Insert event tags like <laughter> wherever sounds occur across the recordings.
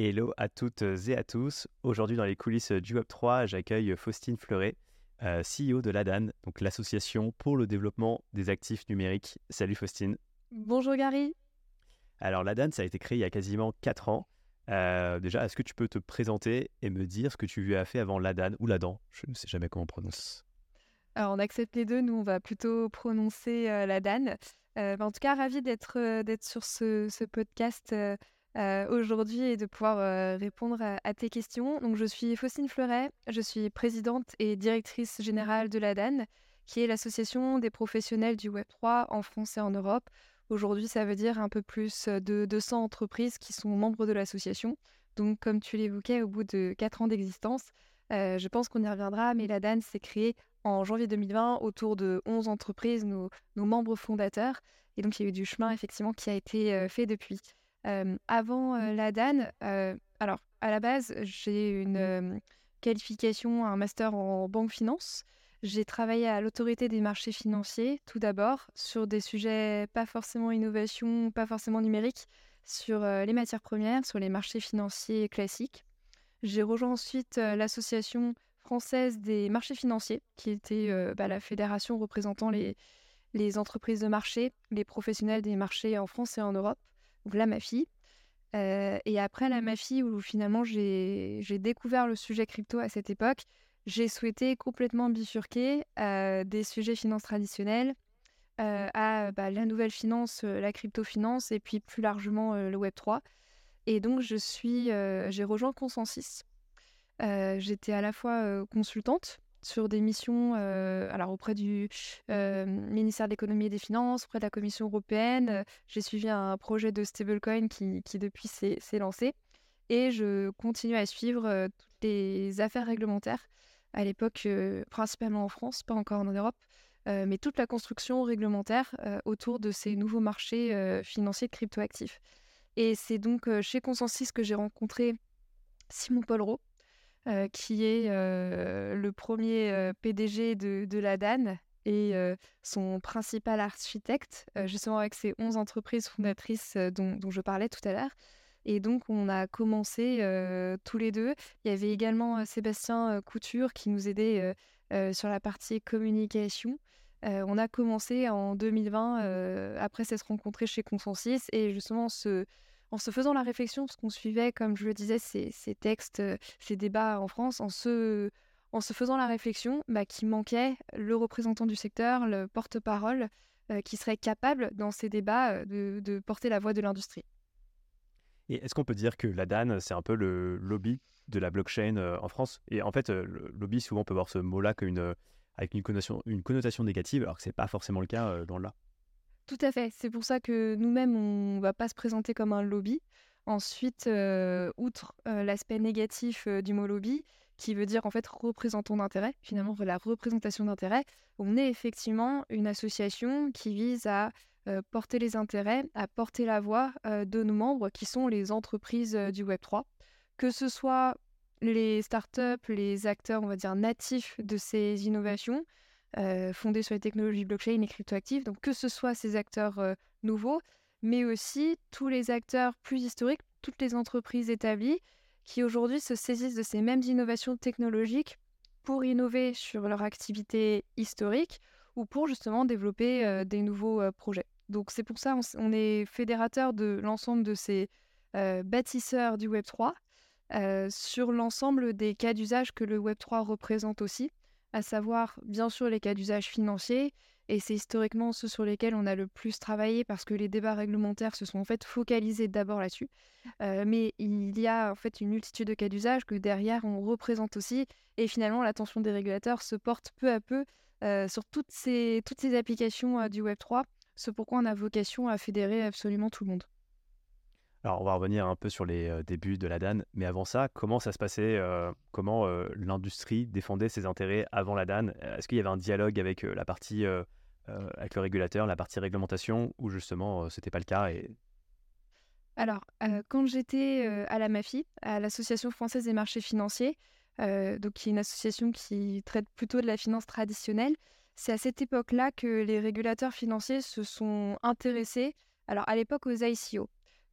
Hello à toutes et à tous. Aujourd'hui, dans les coulisses du Web3, j'accueille Faustine Fleuret, euh, CEO de l'ADAN, donc l'association pour le développement des actifs numériques. Salut Faustine. Bonjour Gary. Alors l'ADAN, ça a été créé il y a quasiment 4 ans. Euh, déjà, est-ce que tu peux te présenter et me dire ce que tu as fait avant l'ADAN ou l'ADAN? Je ne sais jamais comment on prononce. Alors on accepte les deux, nous on va plutôt prononcer euh, l'ADAN. en tout cas, ravi d'être d'être sur ce, ce podcast euh, aujourd'hui et de pouvoir euh, répondre à, tes questions. Donc, je suis Faustine Fleuret, je suis présidente et directrice générale de l'ADAN, qui est l'association des professionnels du Web3 en France et en Europe. Aujourd'hui, ça veut dire un peu plus de 200 entreprises qui sont membres de l'association. Donc, comme tu l'évoquais, au bout de 4 ans d'existence, euh, je pense qu'on y reviendra, mais l'ADAN s'est créée en janvier 2020 autour de 11 entreprises, nos, nos, membres fondateurs. Et donc, il y a eu du chemin, effectivement, qui a été fait depuis avant la DAN, alors à la base, j'ai une qualification, un master en banque finance. J'ai travaillé à l'autorité des marchés financiers, tout d'abord, sur des sujets pas forcément innovation, pas forcément numérique, sur les matières premières, sur les marchés financiers classiques. J'ai rejoint ensuite l'association française des marchés financiers, qui était bah, la fédération représentant les, les entreprises de marché, les professionnels des marchés en France et en Europe la MAFI. Euh, et après la MAFI, où finalement j'ai découvert le sujet crypto à cette époque, j'ai souhaité complètement bifurquer euh, des sujets finances traditionnels euh, à bah, la nouvelle finance, la crypto-finance et puis plus largement le Web3. Et donc je suis, j'ai rejoint Consensus. J'étais à la fois consultante sur des missions euh, alors auprès du euh, ministère de l'économie et des finances, auprès de la Commission européenne. J'ai suivi un projet de stablecoin qui, depuis s'est lancé. Et je continue à suivre euh, toutes les affaires réglementaires, à l'époque principalement en France, pas encore en Europe, mais toute la construction réglementaire autour de ces nouveaux marchés financiers de cryptoactifs. Et c'est donc chez Consensus que j'ai rencontré Simon Polro, euh, qui est euh, le premier euh, PDG de, la DAN et son principal architecte, justement avec ces 11 entreprises fondatrices dont, je parlais tout à l'heure. Et donc, on a commencé tous les deux. Il y avait également Sébastien Couture qui nous aidait sur la partie communication. on a commencé en 2020, après s'être rencontrés chez Consensus, et justement, ce, en se faisant la réflexion, parce qu'on suivait, comme je le disais, ces, textes, euh, ces débats en France, en se, faisant la réflexion bah, qu'il manquait le représentant du secteur, le porte-parole, euh, qui serait capable, dans ces débats, euh, de, porter la voix de l'industrie. Et est-ce qu'on peut dire que la DAN, c'est un peu le lobby de la blockchain en France? Et en fait, le lobby, souvent, on peut voir ce mot-là avec une connotation, une connotation négative, alors que ce n'est pas forcément le cas dans là. Tout à fait. C'est pour ça que nous-mêmes, on ne va pas se présenter comme un lobby. Ensuite, euh, outre euh, l'aspect négatif euh, du mot lobby, qui veut dire en fait représentant d'intérêt, finalement la représentation d'intérêt, on est effectivement une association qui vise à porter les intérêts, à porter la voix de nos membres qui sont les entreprises du Web3, que ce soit les startups, les acteurs, on va dire, natifs de ces innovations, euh, fondés sur les technologies blockchain et cryptoactives. Donc que ce soit ces acteurs euh, nouveaux, mais aussi tous les acteurs plus historiques, toutes les entreprises établies qui aujourd'hui se saisissent de ces mêmes innovations technologiques pour innover sur leur activité historique ou pour justement développer euh, des nouveaux projets. Donc c'est pour ça on, on est fédérateur de l'ensemble de ces bâtisseurs du Web3 sur l'ensemble des cas d'usage que le Web3 représente aussi à savoir bien sûr les cas d'usage financier, et c'est historiquement ceux sur lesquels on a le plus travaillé parce que les débats réglementaires se sont en fait focalisés d'abord là-dessus. Euh, mais il y a en fait une multitude de cas d'usage que derrière on représente aussi, et finalement l'attention des régulateurs se porte peu à peu euh, sur toutes ces, applications euh, du Web3, ce pourquoi on a vocation à fédérer absolument tout le monde. Alors, on va revenir un peu sur les euh, débuts de la DAN, mais avant ça, comment ça se passait euh, Comment euh, l'industrie défendait ses intérêts avant la DAN Est-ce qu'il y avait un dialogue avec la partie, avec le régulateur, la partie réglementation, ou justement, c'était pas le cas. Alors, quand j'étais à la MAFI, à l'Association française des marchés financiers, donc qui est une association qui traite plutôt de la finance traditionnelle, c'est à cette époque-là que les régulateurs financiers se sont intéressés, alors à l'époque aux ICO.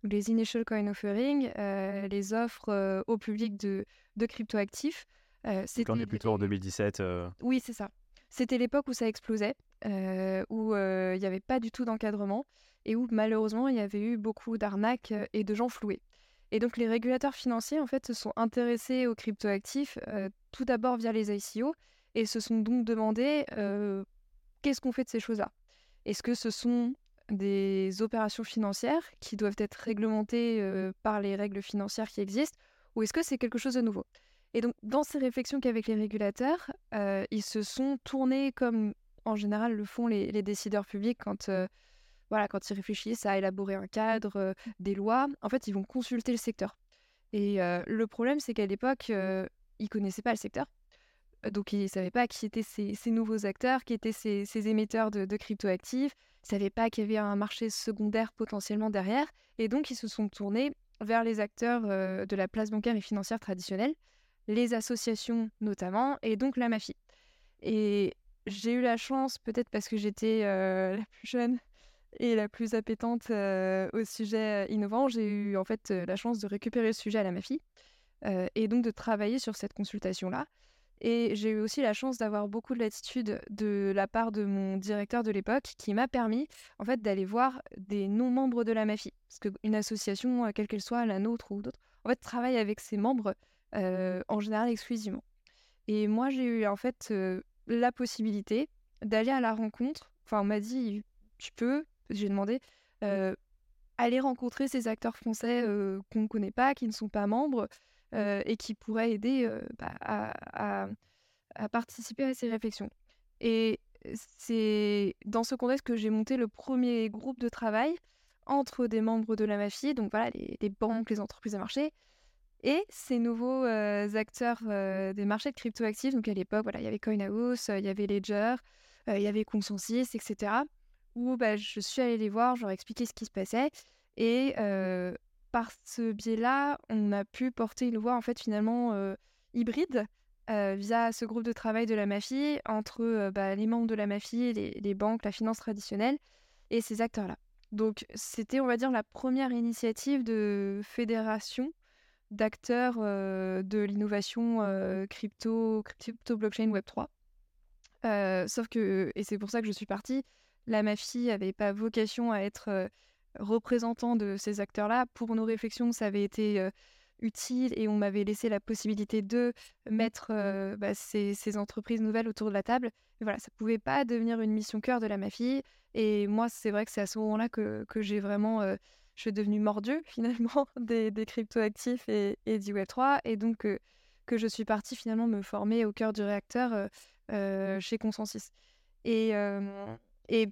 Les initial coin offering, les offres au public de, de cryptoactifs. c'était on est plutôt en 2017. Oui, c'est ça. C'était l'époque où ça explosait, où il n'y avait pas du tout d'encadrement et où malheureusement il y avait eu beaucoup d'arnaques et de gens floués. Et donc les régulateurs financiers en fait se sont intéressés aux cryptoactifs tout d'abord via les ICO et se sont donc demandé qu'est-ce qu'on fait de ces choses-là? Est-ce que ce sont des opérations financières qui doivent être réglementées par les règles financières qui existent ou est-ce que c'est quelque chose de nouveau? Et donc dans ces réflexions qu'avec les régulateurs, ils se sont tournés comme en général le font les, décideurs publics quand voilà, quand ils réfléchissent à élaborer un cadre, des lois, en fait, ils vont consulter le secteur. Et le problème, c'est qu'à l'époque, ils ne connaissaient pas le secteur. Donc, ils ne savaient pas qui étaient ces, nouveaux acteurs, qui étaient ces, émetteurs de, cryptoactifs. Ils ne savaient pas qu'il y avait un marché secondaire potentiellement derrière. Et donc, ils se sont tournés vers les acteurs de la place bancaire et financière traditionnelle, les associations notamment, et donc la mafie. Et j'ai eu la chance, peut-être parce que j'étais <laughs> la plus jeune, et la plus appétente au sujet innovant. J'ai eu en fait la chance de récupérer le sujet à la MAFI et donc de travailler sur cette consultation-là. Et j'ai eu aussi la chance d'avoir beaucoup de latitude de la part de mon directeur de l'époque qui m'a permis en fait d'aller voir des non-membres de la MAFI. Parce qu'une association, quelle qu'elle soit, la nôtre ou d'autres, en fait travaille avec ses membres en général exclusivement. Et moi j'ai eu en fait la possibilité d'aller à la rencontre. Enfin on m'a dit tu peux, j'ai demandé, aller rencontrer ces acteurs français qu'on ne connaît pas, qui ne sont pas membres et qui pourraient aider bah, à, participer à ces réflexions. Et c'est dans ce contexte que j'ai monté le premier groupe de travail entre des membres de la mafie, donc voilà, les, banques, les entreprises de marché, et ces nouveaux acteurs des marchés de cryptoactifs. Donc à l'époque, voilà, il y avait CoinHouse, il y avait Ledger, il y avait Consensus, etc où bah, je suis allée les voir, je leur ai expliqué ce qui se passait. Et par ce biais-là, on a pu porter une voix en fait finalement hybride via ce groupe de travail de la mafie entre bah, les membres de la mafie, les, les, banques, la finance traditionnelle et ces acteurs-là. Donc c'était, on va dire, la première initiative de fédération d'acteurs de l'innovation crypto, crypto, blockchain, Web 3. sauf que, et c'est pour ça que je suis partie, la MAFI n'avait pas vocation à être représentant de ces acteurs-là. Pour nos réflexions, ça avait été utile et on m'avait laissé la possibilité de mettre bah, ces, entreprises nouvelles autour de la table. Mais voilà, ça ne pouvait pas devenir une mission cœur de la MAFI. Et moi, c'est vrai que c'est à ce moment-là que, j'ai vraiment... je suis devenue mordue <laughs> finalement des, des cryptoactifs et, et du Web3. Et donc que je suis partie finalement me former au cœur du réacteur chez Consensus. Et, et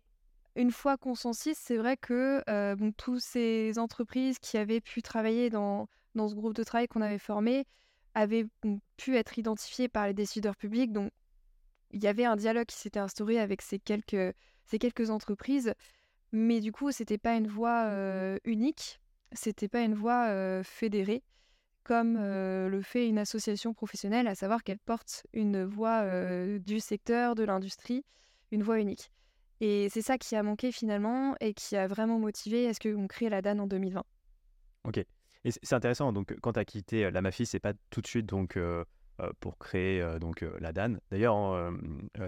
une fois qu'on s'en c'est vrai que euh, bon, toutes ces entreprises qui avaient pu travailler dans, dans ce groupe de travail qu'on avait formé avaient pu être identifiées par les décideurs publics. Donc, il y avait un dialogue qui s'était instauré avec ces quelques, ces quelques entreprises. Mais du coup, c'était pas une voix euh, unique, c'était pas une voix euh, fédérée, comme le fait une association professionnelle, à savoir qu'elle porte une voix du secteur, de l'industrie, une voix unique. Et c'est ça qui a manqué finalement et qui a vraiment motivé à ce qu'on crée la DAN en 2020. Ok. Et c'est intéressant, donc quand tu as quitté la Mafie, c'est pas tout de suite donc, pour créer donc, la DAN. D'ailleurs,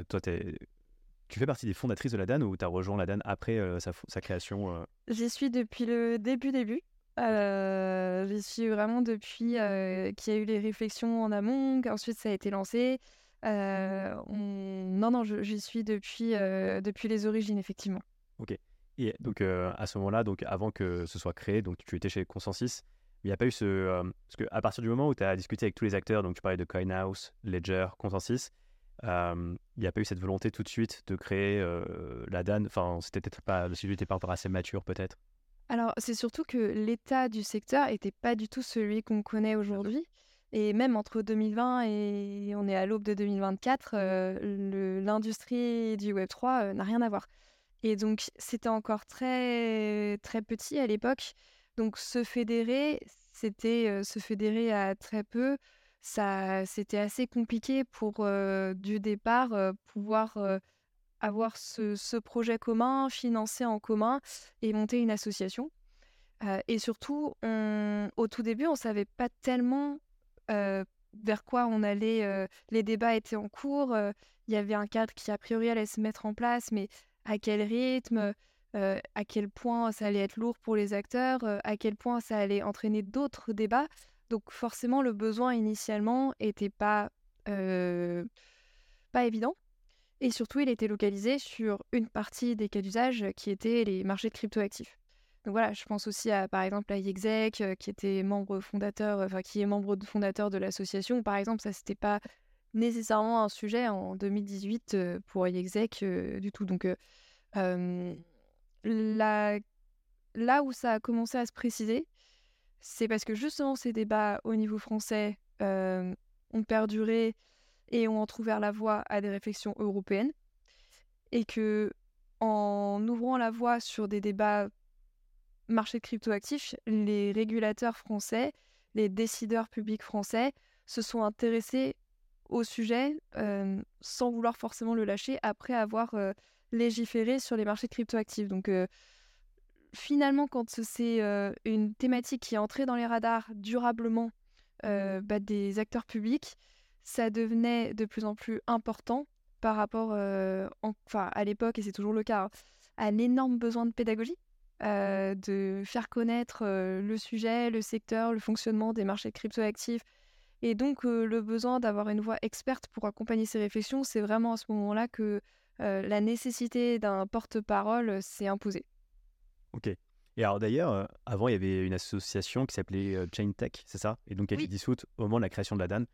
toi, tu fais partie des fondatrices de la DAN ou tu as rejoint la DAN après sa, création J'y suis depuis le début début. J'y suis vraiment depuis qu'il y a eu les réflexions en amont, ensuite ça a été lancé. Euh, non, non, j'y suis depuis, euh, depuis les origines, effectivement. Ok. Et donc, euh, à ce moment-là, donc avant que ce soit créé, donc tu étais chez Consensus, il n'y a pas eu ce. parce qu'à partir du moment où tu as discuté avec tous les acteurs, donc tu parlais de CoinHouse, Ledger, Consensus, il n'y a pas eu cette volonté tout de suite de créer la DAN. Enfin, c'était peut-être pas. Le sujet n'était pas encore assez mature, peut-être? Alors, c'est surtout que l'état du secteur n'était pas du tout celui qu'on connaît aujourd'hui. Et même entre 2020 et on est à l'aube de 2024, euh, l'industrie du Web3 euh, n'a rien à voir. Et donc, c'était encore très, très petit à l'époque. Donc, se fédérer, c'était euh, se fédérer à très peu. Ça, c'était assez compliqué pour, du départ, pouvoir avoir ce, ce, projet commun, financer en commun et monter une association. et surtout, au tout début, on ne savait pas tellement vers quoi on allait. les débats étaient en cours. Il y avait un cadre qui, a priori, allait se mettre en place, mais à quel rythme à quel point ça allait être lourd pour les acteurs, à quel point ça allait entraîner d'autres débats. Donc forcément, le besoin initialement n'était pas, pas évident. Et surtout, il était localisé sur une partie des cas d'usage qui étaient les marchés de cryptoactifs. Voilà, je pense aussi à par exemple à Yexec, qui était membre fondateur, enfin qui est membre fondateur de l'association. Par exemple, ça c'était pas nécessairement un sujet en 2018 pour Yexec du tout. Donc là où ça a commencé à se préciser, c'est parce que justement ces débats au niveau français ont perduré et ont entrouvert la voie à des réflexions européennes, et que en ouvrant la voie sur des débats marché de cryptoactifs, les régulateurs français, les décideurs publics français se sont intéressés au sujet sans vouloir forcément le lâcher après avoir légiféré sur les marchés de cryptoactifs. Donc finalement, quand c'est une thématique qui est entrée dans les radars durablement bah, des acteurs publics, ça devenait de plus en plus important par rapport, enfin à l'époque, et c'est toujours le cas, hein, à l'énorme besoin de pédagogie, de faire connaître le sujet, le secteur, le fonctionnement des marchés cryptoactifs. Et donc le besoin d'avoir une voix experte pour accompagner ces réflexions, c'est vraiment à ce moment-là que la nécessité d'un porte-parole s'est imposée. Ok. Et alors d'ailleurs, avant, il y avait une association qui s'appelait Chain Tech, c'est ça? Et donc elle oui. dissoute au moment de la création de la DAN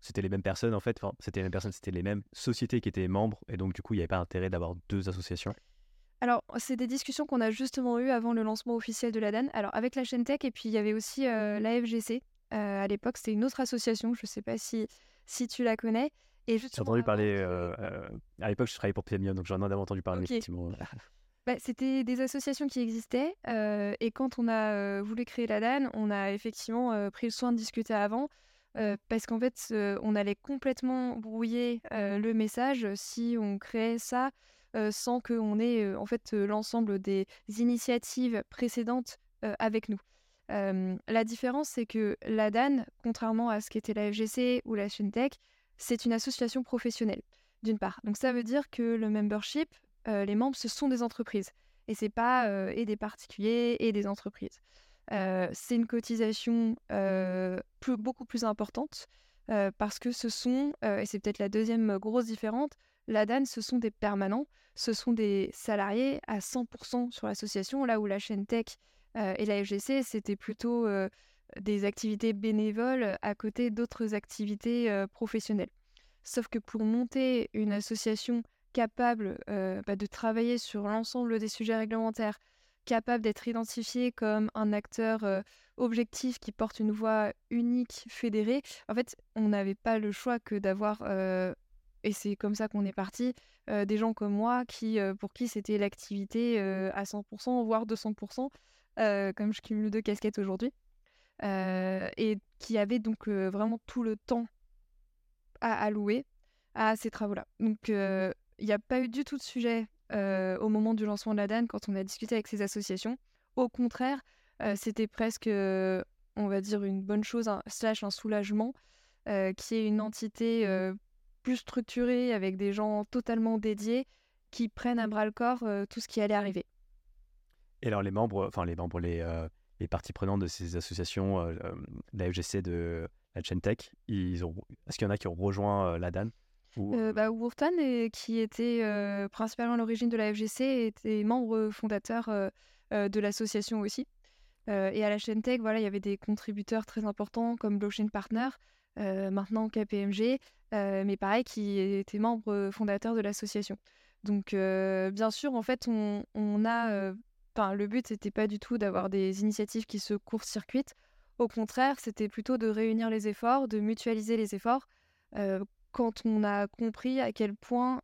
c'était les mêmes personnes en fait, enfin, c'était les mêmes personnes, c'était les mêmes sociétés qui étaient membres, et donc du coup, il n'y avait pas intérêt d'avoir deux associations. Alors, c'est des discussions qu'on a justement eues avant le lancement officiel de la DAN. Alors, avec la chaîne Tech, et puis il y avait aussi euh, l'AFGC. Euh, à l'époque, c'était une autre association, je ne sais pas si, si tu la connais. J'ai entendu parler, euh, à l'époque, je travaillais pour Premium, donc j'en ai entendu parler, effectivement. Bah, c'était des associations qui existaient, et quand on a voulu créer la DAN, on a effectivement pris le soin de discuter avant parce qu'en fait, on allait complètement brouiller le message si on créait ça sans qu'on ait en fait l'ensemble des initiatives précédentes avec nous. la différence, c'est que la DAN, contrairement à ce qu'était la FGC ou la Tech, c'est une association professionnelle, d'une part. Donc ça veut dire que le membership, les membres, ce sont des entreprises. Et c'est pas et des particuliers et des entreprises c'est une cotisation beaucoup plus importante parce que ce sont, et c'est peut-être la deuxième grosse différence, la DAN, ce sont des permanents, ce sont des salariés à 100% sur l'association, là où la chaîne Tech et la FGC, c'était plutôt des activités bénévoles à côté d'autres activités professionnelles. Sauf que pour monter une association capable bah, de travailler sur l'ensemble des sujets réglementaires, capable d'être identifié comme un acteur objectif qui porte une voix unique, fédérée, en fait, on n'avait pas le choix que d'avoir, et c'est comme ça qu'on est parti, des gens comme moi qui, pour qui c'était l'activité à 100%, voire 200%, comme je cumule deux casquettes aujourd'hui, et qui avaient donc vraiment tout le temps à allouer à ces travaux-là. Donc, il n'y a pas eu du tout de sujet euh, au moment du lancement de la DAN, quand on a discuté avec ces associations. Au contraire, euh, c'était presque, euh, on va dire, une bonne chose, un, slash un soulagement, qui est une entité plus structurée, avec des gens totalement dédiés, qui prennent à bras le corps tout ce qui allait arriver. Et alors les membres, enfin les membres, les, les parties prenantes de ces associations, la FGC de la chaîne Tech, ils ont, est-ce qu'il y en a qui ont rejoint la DAN euh, bah, qui était principalement à l'origine de la FGC, était membre fondateur de l'association aussi. Et à la chaîne Tech, voilà, il y avait des contributeurs très importants comme Blockchain Partner, maintenant KPMG, mais pareil, qui était membre fondateur de l'association. Donc, bien sûr, en fait, on, a. Enfin, le but, c'était pas du tout d'avoir des initiatives qui se court-circuitent. Au contraire, c'était plutôt de réunir les efforts, de mutualiser les efforts quand on a compris à quel point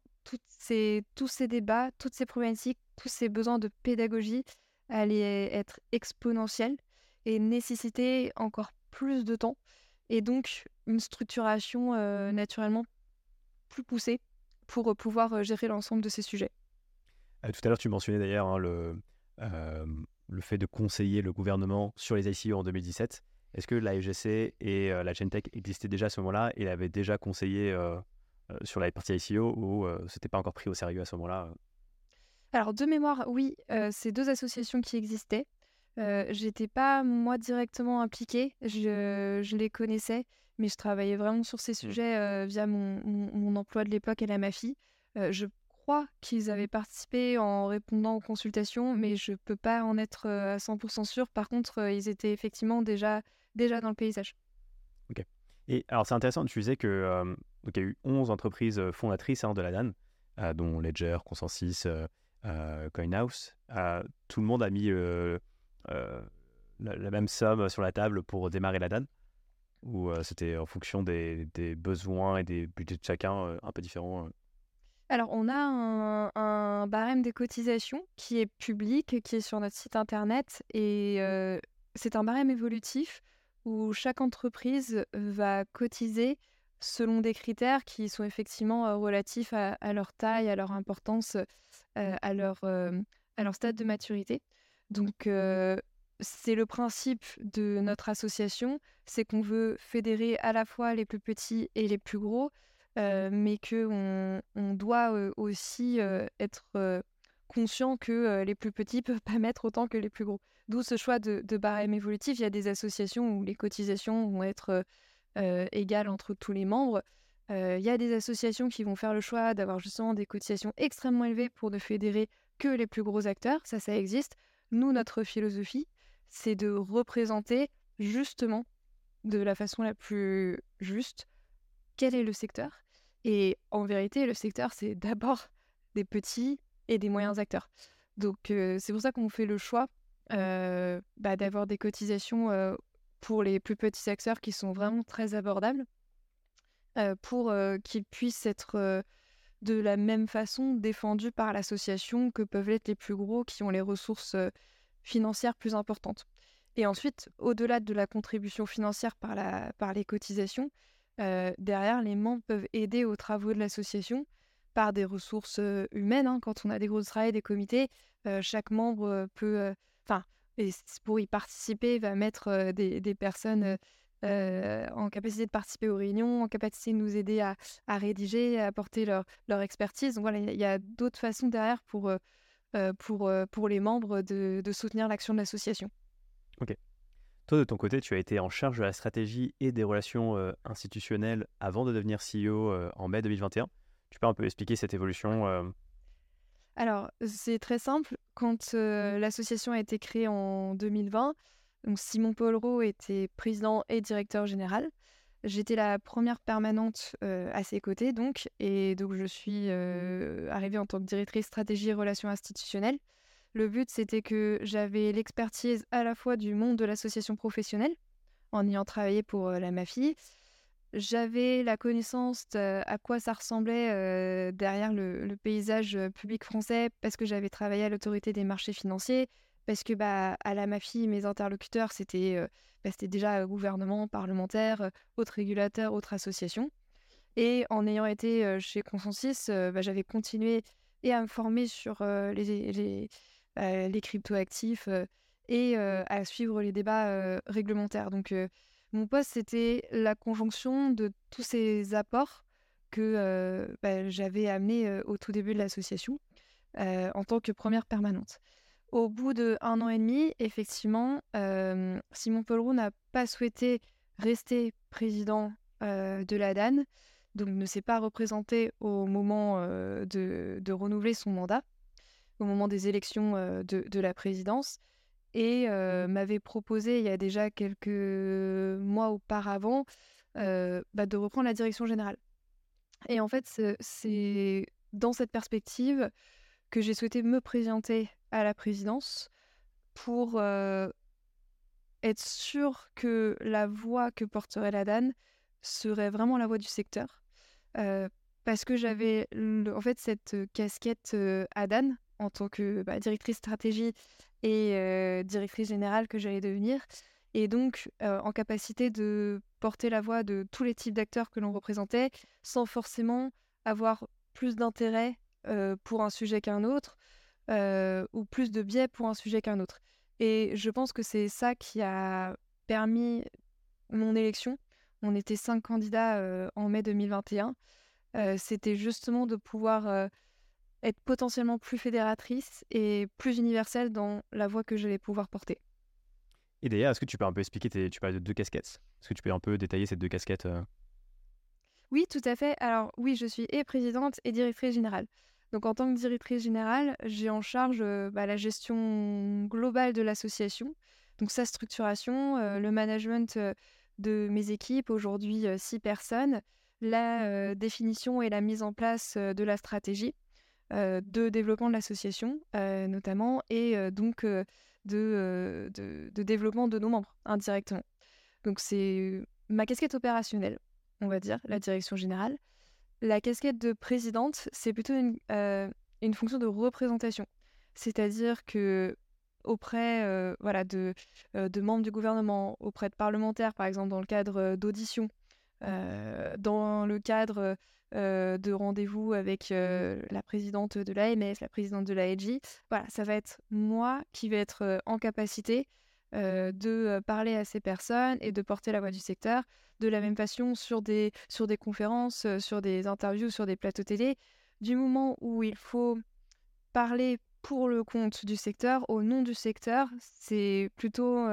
ces, tous ces débats, toutes ces problématiques, tous ces besoins de pédagogie allaient être exponentiels et nécessiter encore plus de temps et donc une structuration euh, naturellement plus poussée pour pouvoir euh, gérer l'ensemble de ces sujets. Euh, tout à l'heure, tu mentionnais d'ailleurs hein, le, le fait de conseiller le gouvernement sur les ICO en 2017. Est-ce que la FGC et la Gentech existaient déjà à ce moment-là et avaient déjà conseillé sur la partie ICO ou c'était pas encore pris au sérieux à ce moment-là Alors, de mémoire, oui, c'est deux associations qui existaient. J'étais pas, moi, directement impliquée. Je, je, les connaissais, mais je travaillais vraiment sur ces mmh. sujets via mon, mon, emploi de l'époque à la MAFI. je qu'ils avaient participé en répondant aux consultations, mais je peux pas en être à 100% sûr. Par contre, ils étaient effectivement déjà, déjà dans le paysage. Ok. Et alors, c'est intéressant, tu disais que donc, il y a eu 11 entreprises fondatrices hein, de la DAN, dont Ledger, Consensus, CoinHouse. tout le monde a mis la, même somme sur la table pour démarrer la DAN ou c'était en fonction des, des, besoins et des budgets de chacun un peu différents alors, on a un, barème des cotisations qui est public, qui est sur notre site internet, et c'est un barème évolutif où chaque entreprise va cotiser selon des critères qui sont effectivement relatifs à, leur taille, à leur importance, à, leur, à leur stade de maturité. Donc, c'est le principe de notre association, c'est qu'on veut fédérer à la fois les plus petits et les plus gros, Mmh. mais qu'on on doit aussi être conscient que les plus petits <laughs> peuvent pas mettre autant que les plus gros. D'où ce choix de, de, barème évolutif. Il y a des associations où les cotisations vont être égales entre tous les membres. Il y a des associations qui vont faire le choix d'avoir justement des cotisations extrêmement élevées pour ne fédérer que les plus gros acteurs. Ça, ça existe. Nous, notre philosophie, c'est de représenter justement de la façon la plus juste quel est le secteur et en vérité, le secteur, c'est d'abord <laughs> des petits et des moyens acteurs. Donc, c'est pour ça qu'on fait le choix bah, d'avoir des cotisations pour les plus petits acteurs qui sont vraiment très abordables, pour qu'ils puissent être de la même façon défendus par l'association que peuvent être les plus gros qui ont les ressources financières plus importantes. Et ensuite, au-delà de la contribution financière par les cotisations, derrière, les membres peuvent aider aux travaux de l'association par des ressources humaines. Hein. Quand on a des gros travails, des comités, chaque membre peut, enfin, pour y participer, va mettre des, personnes en capacité de participer aux réunions, en capacité de nous aider à, rédiger, à apporter leur, leur expertise. Donc voilà, il y a, d'autres façons derrière pour, pour, pour les membres de, de soutenir l'action de l'association. Ok. Toi, de ton côté, tu as été en charge de la stratégie et des relations euh, institutionnelles avant de devenir CEO euh, en mai 2021. Tu peux un peu expliquer cette évolution euh? Alors, c'est très simple. Quand l'association a été créée en 2020, donc Simon Paul était président et directeur général. J'étais la première permanente à ses côtés, donc, et donc je suis arrivée en tant que directrice stratégie et relations institutionnelles. Le but, c'était que j'avais l'expertise à la fois du monde de l'association professionnelle, en ayant travaillé pour euh, la MAFI. J'avais la connaissance de à quoi ça ressemblait euh, derrière le, paysage euh, public français, parce que j'avais travaillé à l'autorité des marchés financiers, parce que bah, à la MAFI, mes interlocuteurs, c'était bah, déjà gouvernement, parlementaire, autres régulateurs, autres associations. Et en ayant été chez Consensus, bah, j'avais continué et à me former sur les, euh, les cryptoactifs euh, et euh, à suivre les débats réglementaires. Donc, mon poste, c'était la conjonction de tous ces apports que bah, j'avais amenés au tout début de l'association en tant que première permanente. Au bout de un an et demi, effectivement, Simon Paul n'a pas souhaité rester président de la DAN, donc ne s'est pas représenté au moment de, renouveler son mandat au moment des élections de, la présidence et mmh. m'avait proposé il y a déjà quelques mois auparavant bah, de reprendre la direction générale. Et en fait, c'est dans cette perspective que j'ai souhaité me présenter à la présidence pour être sûr que la voix que porterait la DAN serait vraiment la voix du secteur. parce que mmh j'avais en fait cette casquette à DAN en tant que bah, directrice stratégie et directrice générale que j'allais devenir. Et donc, en capacité de porter la voix de tous les types d'acteurs que l'on représentait, sans forcément avoir plus d'intérêt pour un sujet qu'un autre, ou plus de biais pour un sujet qu'un autre. Et je pense que c'est ça qui a permis mon élection. On était cinq candidats en mai 2021. C'était justement de pouvoir être potentiellement plus fédératrice et plus universelle dans la voix que je vais pouvoir porter. Et d'ailleurs, est-ce que tu peux un peu expliquer, tu parles de deux casquettes Est-ce que tu peux un peu détailler ces deux casquettes Oui, tout à fait. Alors oui, je suis et présidente et directrice générale. Donc en tant que directrice générale, j'ai en charge bah, la gestion globale de l'association, donc sa structuration, le management de mes équipes, aujourd'hui six personnes, la définition et la mise en place de la stratégie de développement de l'association notamment, et donc de, de, développement de nos membres indirectement. Donc c'est ma casquette opérationnelle, on va dire, la direction générale. La casquette de présidente, c'est plutôt une, une, fonction de représentation. C'est-à-dire que auprès voilà, de, de, membres du gouvernement, auprès de parlementaires, par exemple, dans le cadre d'auditions, dans le cadre de rendez-vous avec la présidente de l'AMS, la présidente de l'AEG, voilà, ça va être moi qui vais être en capacité de parler à ces personnes et de porter la voix du secteur de la même façon sur des, sur des conférences, sur des interviews, sur des plateaux télé. Du moment où il faut parler pour le compte du secteur, au nom du secteur, c'est plutôt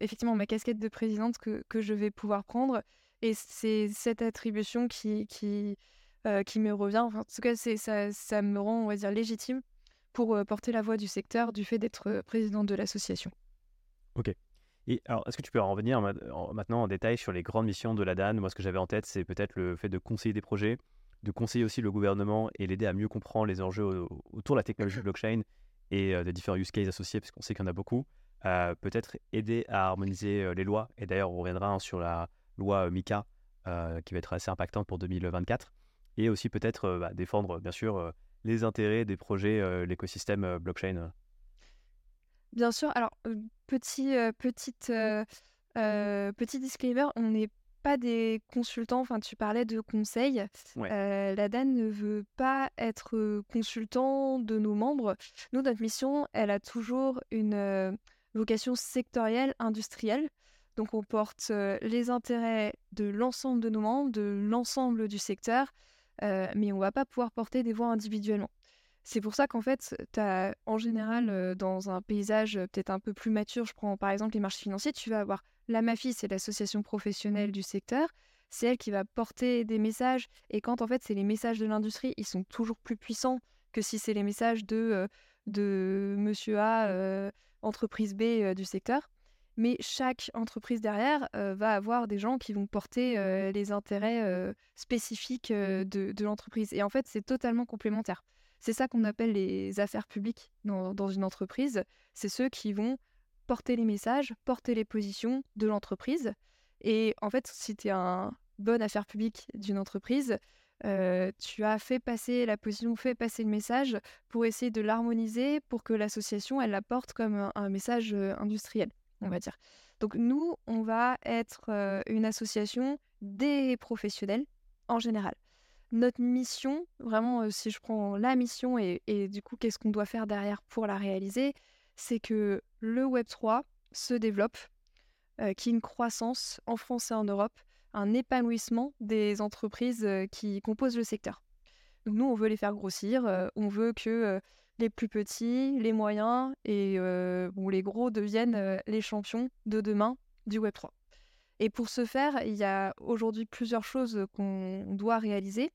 effectivement ma casquette de présidente que, que, je vais pouvoir prendre. Et c'est cette attribution qui, qui, qui me revient. en tout cas, ça, ça me rend, on va dire, légitime pour porter la voix du secteur du fait d'être présidente de l'association. Ok. Et alors, est-ce que tu peux en revenir maintenant en détail sur les grandes missions de la DAN Moi, ce que j'avais en tête, c'est peut-être le fait de conseiller des projets, de conseiller aussi le gouvernement et l'aider à mieux comprendre les enjeux autour de la technologie <coughs> blockchain et des différents use cases associés, parce qu'on sait qu'il y en a beaucoup. peut-être aider à harmoniser les lois. Et d'ailleurs, on reviendra hein, sur la loi MICA, qui va être assez impactante pour 2024. Et aussi peut-être bah, défendre, bien sûr, les intérêts des projets, l'écosystème blockchain. Bien sûr. Alors, petit, petite, petit disclaimer, on n'est pas des consultants. Enfin, tu parlais de conseils. la DAN ne veut pas être consultant de nos membres. Nous, notre mission, elle a toujours une vocation sectorielle, industrielle. Donc, on porte les intérêts de l'ensemble de nos membres, de l'ensemble du secteur, mais on ne va pas pouvoir porter des voix individuellement. C'est pour ça qu'en fait, en général, dans un paysage peut-être un peu plus mature, je prends par exemple les marchés financiers, tu vas avoir la MAFI, c'est l'association professionnelle du secteur. C'est elle qui va porter des messages. Et quand en fait, c'est les messages de l'industrie, ils sont toujours plus puissants que si c'est les messages de, de monsieur A, entreprise B du secteur. Mais chaque entreprise derrière va avoir des gens qui vont porter les intérêts spécifiques de l'entreprise. Et en fait, c'est totalement complémentaire. C'est ça qu'on appelle les affaires publiques dans, une entreprise. C'est ceux qui vont porter les messages, porter les positions de l'entreprise. Et en fait, si tu es un bon affaire publique d'une entreprise, euh, tu as fait passer la position, fait passer le message pour essayer de l'harmoniser pour que l'association, elle l'apporte comme un, message euh, industriel, on va dire. Donc nous, on va être euh, une association des professionnels en général notre mission, vraiment, si je prends la mission et, du coup, qu'est-ce qu'on doit faire derrière pour la réaliser, c'est que le Web3 se développe, qu'il y ait une croissance en France et en Europe, un épanouissement des entreprises qui composent le secteur. Nous, on veut les faire grossir, on veut que les plus petits, les moyens et les gros deviennent les champions de demain du Web3. Et pour ce faire, il y a aujourd'hui plusieurs choses qu'on doit réaliser.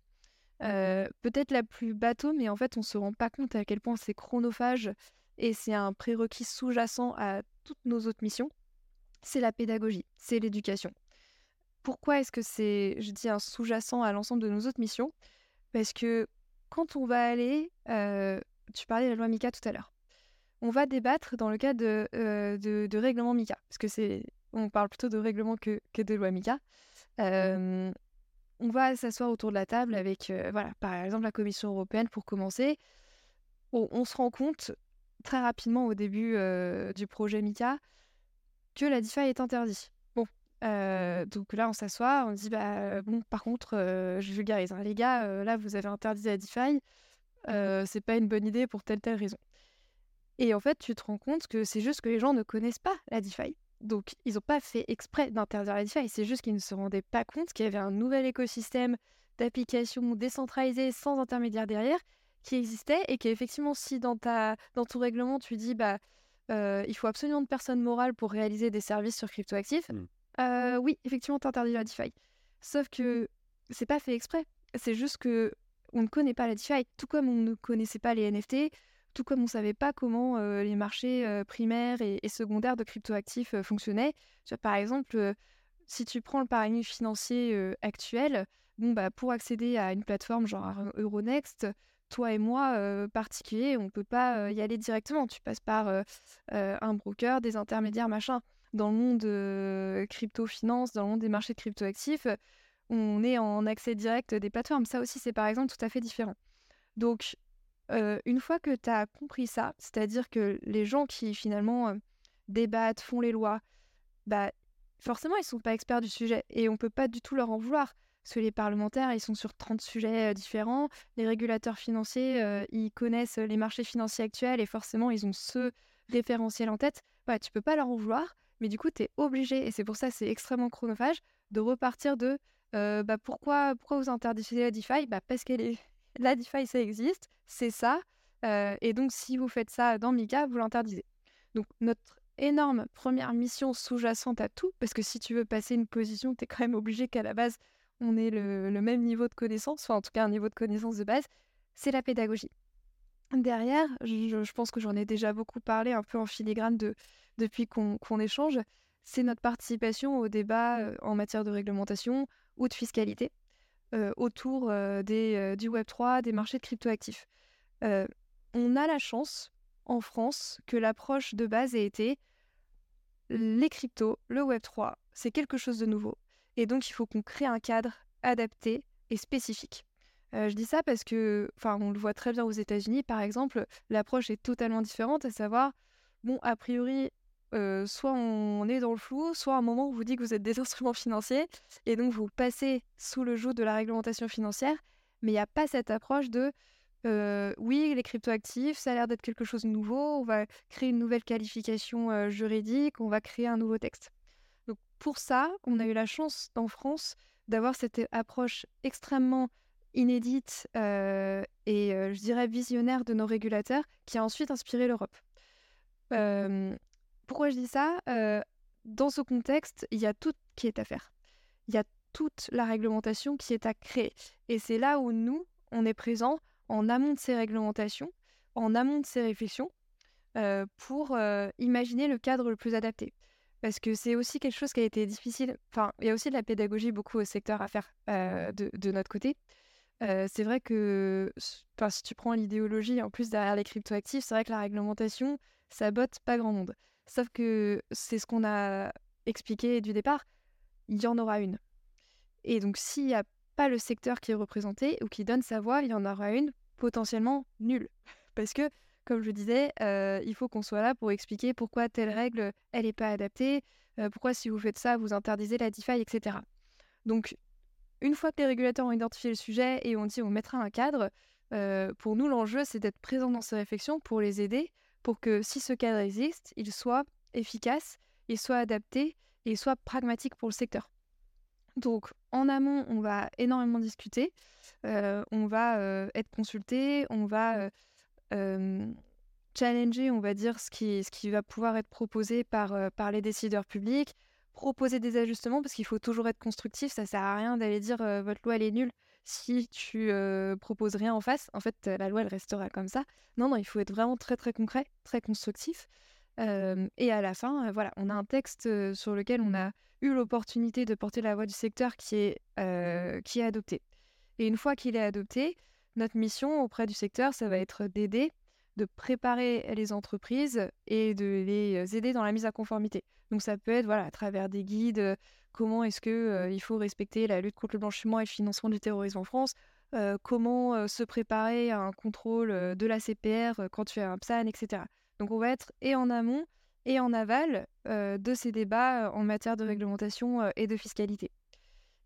Euh, peut-être la plus bateau, mais en fait, on se rend pas compte à quel point c'est chronophage et c'est un prérequis sous-jacent à toutes nos autres missions. C'est la pédagogie, c'est l'éducation. Pourquoi est-ce que c'est, je dis, un sous-jacent à l'ensemble de nos autres missions? Parce que quand on va aller, euh, tu parlais de la loi MICA tout à l'heure, on va débattre dans le cadre de, euh, de, règlement MICA, parce que c'est on parle plutôt de règlement que, que de loi MICA. Euh, on va s'asseoir autour de la table avec, euh, voilà, par exemple, la Commission européenne pour commencer. on se rend compte très rapidement au début euh, du projet MICA que la DeFi est interdite. Bon, donc là, on s'assoit, on dit, bah, bon, par contre, je vulgarise, hein, les gars, là, vous avez interdit la DeFi, c'est pas une bonne idée pour telle, telle raison. Et en fait, tu te rends compte que c'est juste que les gens ne connaissent pas la DeFi. Donc, ils n'ont pas fait exprès d'interdire la DeFi. C'est juste qu'ils ne se rendaient pas compte qu'il y avait un nouvel écosystème d'applications décentralisées sans intermédiaire derrière qui existait et qu'effectivement, si dans, ta, dans ton règlement, tu dis bah, euh, il faut absolument de personnes morales pour réaliser des services sur cryptoactifs, mmh. euh, oui, effectivement, tu interdis la DeFi. Sauf que c'est pas fait exprès. C'est juste que on ne connaît pas la DeFi, tout comme on ne connaissait pas les NFT, tout comme on ne savait pas comment euh, les marchés primaires et, secondaires de cryptoactifs fonctionnaient. par exemple, si tu prends le paradigme financier actuel, bon, bah, pour accéder à une plateforme genre Euronext, toi et moi, particuliers, on ne peut pas y aller directement. Tu passes par un broker, des intermédiaires, machin. Dans le monde crypto-finance, dans le monde des marchés de crypto-actifs, on est en accès direct des plateformes. Ça aussi, c'est par exemple tout à fait différent. Donc, une fois que tu as compris ça, c'est-à-dire que les gens qui finalement débattent, font les lois, bah, forcément, ils ne sont pas experts du sujet et on ne peut pas du tout leur en vouloir. Parce que les parlementaires, ils sont sur 30 sujets différents. Les régulateurs financiers, ils connaissent les marchés financiers actuels et forcément, ils ont ce référentiel en tête. Ouais, tu peux pas leur en vouloir, mais du coup, tu es obligé, et c'est pour ça c'est extrêmement chronophage, de repartir de bah, pourquoi, pourquoi vous interdisez la DeFi? Bah, Parce que la DeFi, ça existe, c'est ça. et donc, si vous faites ça dans Mika, vous l'interdisez. Donc, notre énorme première mission sous-jacente à tout, parce que si tu veux passer une position, tu es quand même obligé qu'à la base, on ait le, même niveau de connaissance, enfin en tout cas un niveau de connaissance de base, c'est la pédagogie. Derrière, je, pense que j'en ai déjà beaucoup parlé un peu en filigrane de, depuis qu'on échange, c'est notre participation au débat euh, en matière de réglementation ou de fiscalité euh, autour euh, des, du Web3, des marchés de cryptoactifs. on a la chance en France que l'approche de base ait été les cryptos, le Web3, c'est quelque chose de nouveau. Et donc, il faut qu'on crée un cadre adapté et spécifique. Euh, je dis ça parce que, enfin, on le voit très bien aux États-Unis, par exemple, l'approche est totalement différente, à savoir, bon, a priori, euh, soit on est dans le flou, soit à un moment on vous dit que vous êtes des <laughs> instruments financiers, et donc vous passez sous le joug de la réglementation financière, mais il n'y a pas cette approche de euh, oui, les cryptoactifs, ça a l'air d'être quelque chose de nouveau, on va créer une nouvelle qualification juridique, on va créer un nouveau texte pour ça, on a eu la chance en France d'avoir cette approche extrêmement inédite euh, et euh, je dirais visionnaire de nos régulateurs qui a ensuite inspiré l'Europe. Pourquoi je dis ça? Dans ce contexte, il y a tout qui est à faire. Il y a toute la réglementation qui est à créer. Et c'est là où nous, on est présents en amont de ces réglementations, en amont de ces réflexions, pour imaginer le cadre le plus adapté parce que c'est aussi quelque chose qui a été difficile. Enfin, il y a aussi de la pédagogie beaucoup au secteur à faire de, notre côté. C'est vrai que si tu prends l'idéologie en plus derrière les cryptoactifs, c'est vrai que la réglementation, ça botte pas grand monde. Sauf que c'est ce qu'on a expliqué du départ, il y en aura une. Et donc s'il n'y a pas le secteur qui est représenté ou qui donne sa voix, il y en aura une potentiellement nulle. <laughs> Parce que comme je disais, euh, il faut qu'on soit là pour expliquer pourquoi telle règle, elle n'est pas adaptée, euh, pourquoi si vous faites ça, vous interdisez la DeFi, etc. Donc, une fois que les régulateurs ont identifié le sujet et ont dit on mettra un cadre, euh, pour nous, l'enjeu, c'est d'être présent dans ces réflexions pour les aider, pour que si ce cadre existe, il soit efficace, il soit adapté et il soit pragmatique pour le secteur. Donc, en amont, on va énormément discuter, on va être consulté, on va challenger, on va dire, ce qui, ce qui va pouvoir être proposé par, les décideurs publics, proposer des ajustements, parce qu'il faut toujours être constructif, ça sert à rien d'aller dire votre loi est nulle si tu proposes rien en face. En fait, la loi elle restera comme ça. Non, non, il faut être vraiment très très concret, très constructif. et à la fin, voilà, on a un texte sur lequel on a eu l'opportunité de porter la voix du secteur qui est, qui est adopté. Et une fois qu'il est adopté, notre mission auprès du secteur, ça va être d'aider, de préparer les entreprises et de les aider dans la mise à conformité. Donc ça peut être voilà, à travers des guides, euh, comment est-ce qu'il euh, il faut respecter la lutte contre le blanchiment et le financement du terrorisme en France, euh, comment se préparer à un contrôle de la CPR quand tu as un PSAN, etc. Donc on va être et en amont et en aval de ces débats en matière de réglementation et de fiscalité.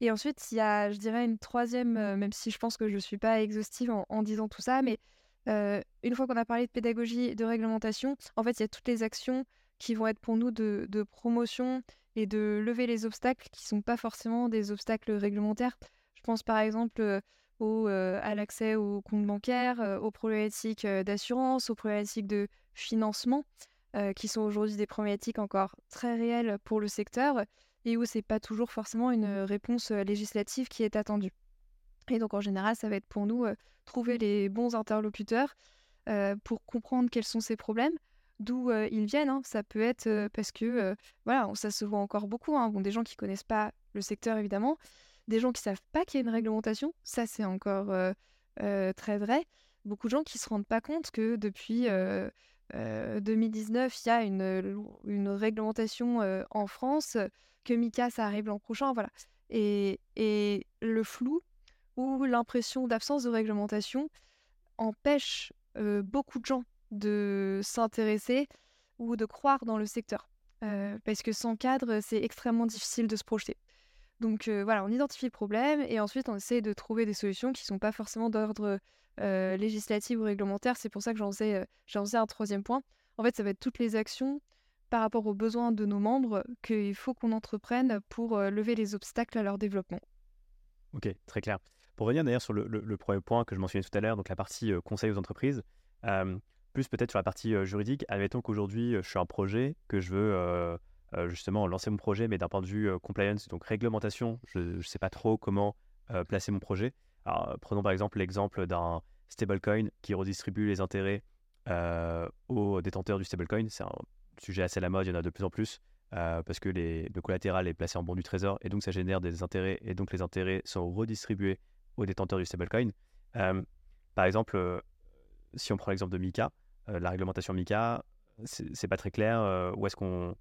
Et ensuite, il y a, je dirais, une troisième, euh, même si je pense que je ne suis pas exhaustive en, disant tout ça, mais une fois qu'on a parlé de pédagogie et de réglementation, en fait, il y a toutes les actions qui vont être pour nous de, promotion et de lever les obstacles qui ne sont pas forcément des obstacles réglementaires. Je pense par exemple au, à l'accès aux comptes bancaires, aux problématiques d'assurance, aux problématiques de financement, qui sont aujourd'hui des problématiques encore très réelles pour le secteur et où ce n'est pas toujours forcément une réponse législative qui est attendue. Et donc en général, ça va être pour nous trouver les bons interlocuteurs pour comprendre quels sont ces problèmes, d'où ils viennent. Hein. Ça peut être parce que, voilà, ça se voit encore beaucoup. Hein. Bon, des gens qui connaissent pas le secteur évidemment, des gens qui savent pas qu'il y a une réglementation, ça c'est encore très vrai. Beaucoup de gens qui se rendent pas compte que depuis 2019, il y a une, une réglementation en France, que Mika ça arrive l'an prochain, voilà. Et, et le flou ou l'impression d'absence de réglementation empêche beaucoup de gens de s'intéresser ou de croire dans le secteur. parce que sans cadre, c'est extrêmement difficile de se projeter. Donc voilà, on identifie le problème et ensuite on essaie de trouver des solutions qui ne sont pas forcément d'ordre législatif ou réglementaire. C'est pour ça que j'en sais, un troisième point. En fait, ça va être toutes les actions par rapport aux besoins de nos membres qu'il faut qu'on entreprenne pour lever les obstacles à leur développement. Ok, très clair. Pour revenir d'ailleurs sur le, premier point que je mentionnais tout à l'heure, donc la partie conseil aux entreprises, plus peut-être sur la partie juridique, admettons qu'aujourd'hui je suis un projet que je veux euh, justement lancer mon projet, mais d'un point de vue euh, compliance, donc réglementation, je ne sais pas trop comment euh, placer mon projet. Prenons par exemple l'exemple d'un stablecoin qui redistribue les intérêts aux détenteurs du stablecoin. C'est un sujet assez à la mode, il y en a de plus en plus. parce que le collatéral est placé en bon du trésor et donc ça génère des intérêts et donc les intérêts sont redistribués aux détenteurs du stablecoin. par exemple, si on prend l'exemple de Mika, la réglementation Mika, c'est pas très clair où est-ce qu'on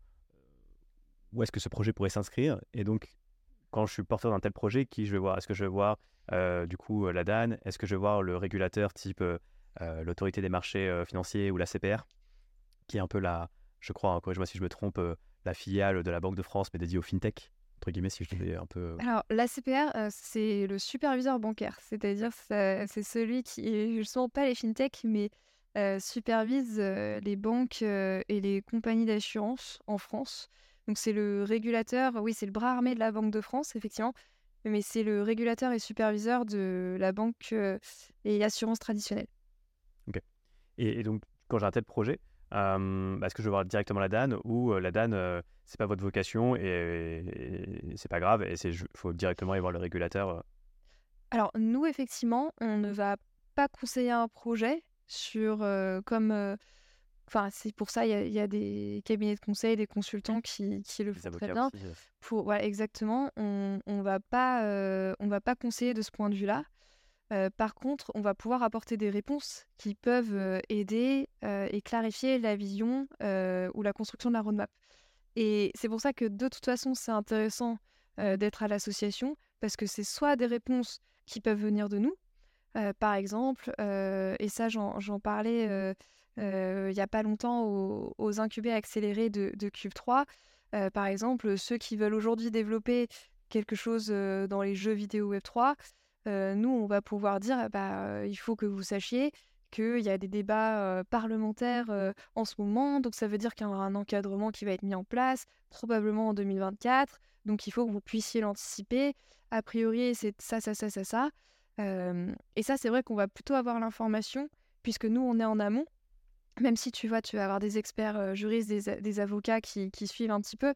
où est-ce que ce projet pourrait s'inscrire. Et donc, quand je suis porteur d'un tel projet, qui je vais voir? Est-ce que je vais voir euh, du coup la DAN Est-ce que je vais voir le régulateur type euh, euh, l'autorité des marchés financiers ou la CPR, qui est un peu la, je crois, hein, corrige-moi si je me trompe, la filiale de la Banque de France, mais dédiée au fintech entre guillemets, si je devais un peu. Alors, la CPR, c'est le superviseur bancaire, c'est-à-dire c'est celui qui, je ne pas les fintech, mais supervise les banques et les compagnies d'assurance en France. Donc c'est le régulateur, oui, c'est le bras armé de la Banque de France, effectivement, mais c'est le régulateur et superviseur de la banque euh, et l'assurance traditionnelle. Ok. Et, donc, quand j'ai un tel projet, bah, est-ce que je vais voir directement la DAN ou euh, la DAN, euh, c'est pas votre vocation et, c'est pas grave et il faut directement aller voir le régulateur Alors, nous, effectivement, on ne va pas conseiller un projet sur comme Enfin, c'est pour ça il y, a des cabinets de conseil, des consultants qui, qui le font très bien. Pour, voilà, exactement. On ne va, pas, euh, on va pas conseiller de ce point de vue-là. Euh, par contre, on va pouvoir apporter des réponses qui peuvent euh, aider et clarifier la vision ou la construction de la roadmap. Et c'est pour ça que de toute façon, c'est intéressant d'être à l'association parce que c'est soit des réponses qui peuvent venir de nous, par exemple, et ça j'en parlais il n'y a pas longtemps aux, incubés accélérés de, de Cube3. par exemple, ceux qui veulent aujourd'hui développer quelque chose dans les jeux vidéo Web3, nous, on va pouvoir dire, bah, il faut que vous sachiez qu'il y a des débats parlementaires en ce moment, donc ça veut dire qu'il y aura un encadrement qui va être mis en place, probablement en 2024, donc il faut que vous puissiez l'anticiper. A priori, c'est ça, ça, ça, ça, ça. et ça, c'est vrai qu'on va plutôt avoir l'information, puisque nous, on est en amont, même si tu vois, tu vas avoir des experts juristes, des, avocats qui, suivent un petit peu,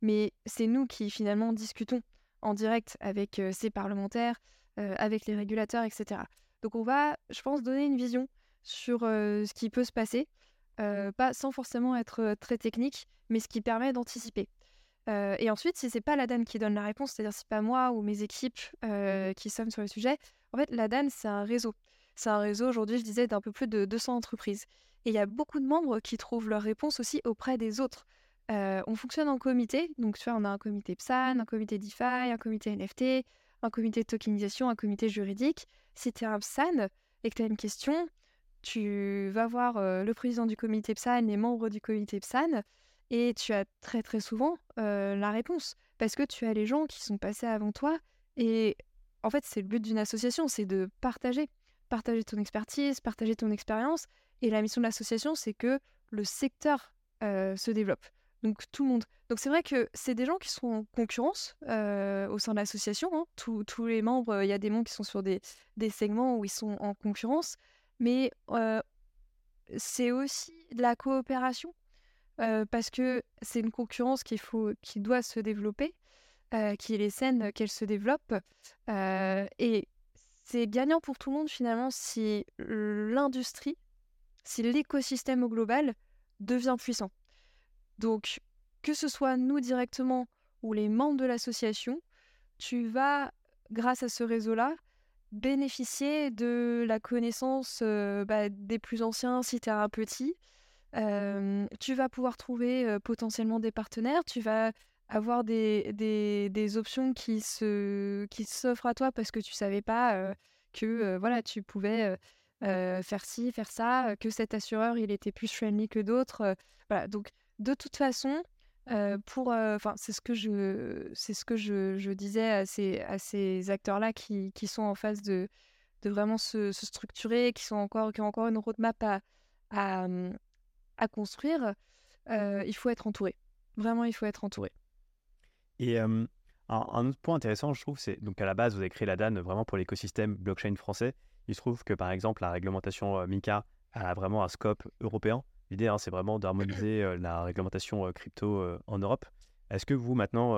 mais c'est nous qui finalement discutons en direct avec ces parlementaires, avec les régulateurs, etc. Donc on va, je pense, donner une vision sur ce qui peut se passer, pas sans forcément être très technique, mais ce qui permet d'anticiper. et ensuite, si c'est pas la DAN qui donne la réponse, c'est-à-dire si pas moi ou mes équipes qui sommes sur le sujet, en fait, la DAN, c'est un réseau. C'est un réseau, aujourd'hui, je disais, d'un peu plus de 200 entreprises. Et il y a beaucoup de membres qui trouvent leur réponse aussi auprès des autres. On fonctionne en comité, donc tu vois, on a un comité PSAN, un comité DeFi, un comité NFT, un comité de tokenisation, un comité juridique. Si tu es un PSAN et que tu as une question, tu vas voir euh, le président du comité PSAN, les membres du comité PSAN, et tu as très très souvent euh, la réponse. Parce que tu as les gens qui sont passés avant toi, et en fait c'est le but d'une association, c'est de partager partager ton expertise, partager ton expérience. Et la mission de l'association, c'est que le secteur se développe. Donc tout le monde. Donc c'est vrai que c'est des gens qui sont en concurrence au sein de l'association. Hein. Tous, les membres, il y a des membres qui sont sur des, segments où ils sont en concurrence. Mais c'est aussi de la coopération parce que c'est une concurrence qu'il faut, qui doit se développer, qui est saine qu'elle se développe. et c'est gagnant pour tout le monde finalement si l'industrie, si l'écosystème au global devient puissant. Donc, que ce soit nous directement ou les membres de l'association, tu vas, grâce à ce réseau-là, bénéficier de la connaissance bah, des plus anciens si tu es un petit. tu vas pouvoir trouver potentiellement des partenaires, tu vas avoir des, des, options qui se qui s'offrent à toi parce que tu savais pas que voilà tu pouvais faire ci, faire ça, que cet assureur il était plus friendly que d'autres. voilà, donc de toute façon, pour, enfin, c'est ce que je, c'est ce que je, je, disais à ces, à ces acteurs-là qui, qui, sont en phase de, de vraiment se, se, structurer, qui sont encore, qui ont encore une roadmap à, à, mmh, à construire. il faut être entouré. Vraiment, il faut être entouré. Et un, autre point intéressant, je trouve, c'est donc à la base, vous avez créé la DAN vraiment pour l'écosystème blockchain français. Il se trouve que par exemple, la réglementation MICA a vraiment un scope européen. L'idée, hein, c'est vraiment d'harmoniser la réglementation crypto en Europe. Est-ce que vous, maintenant,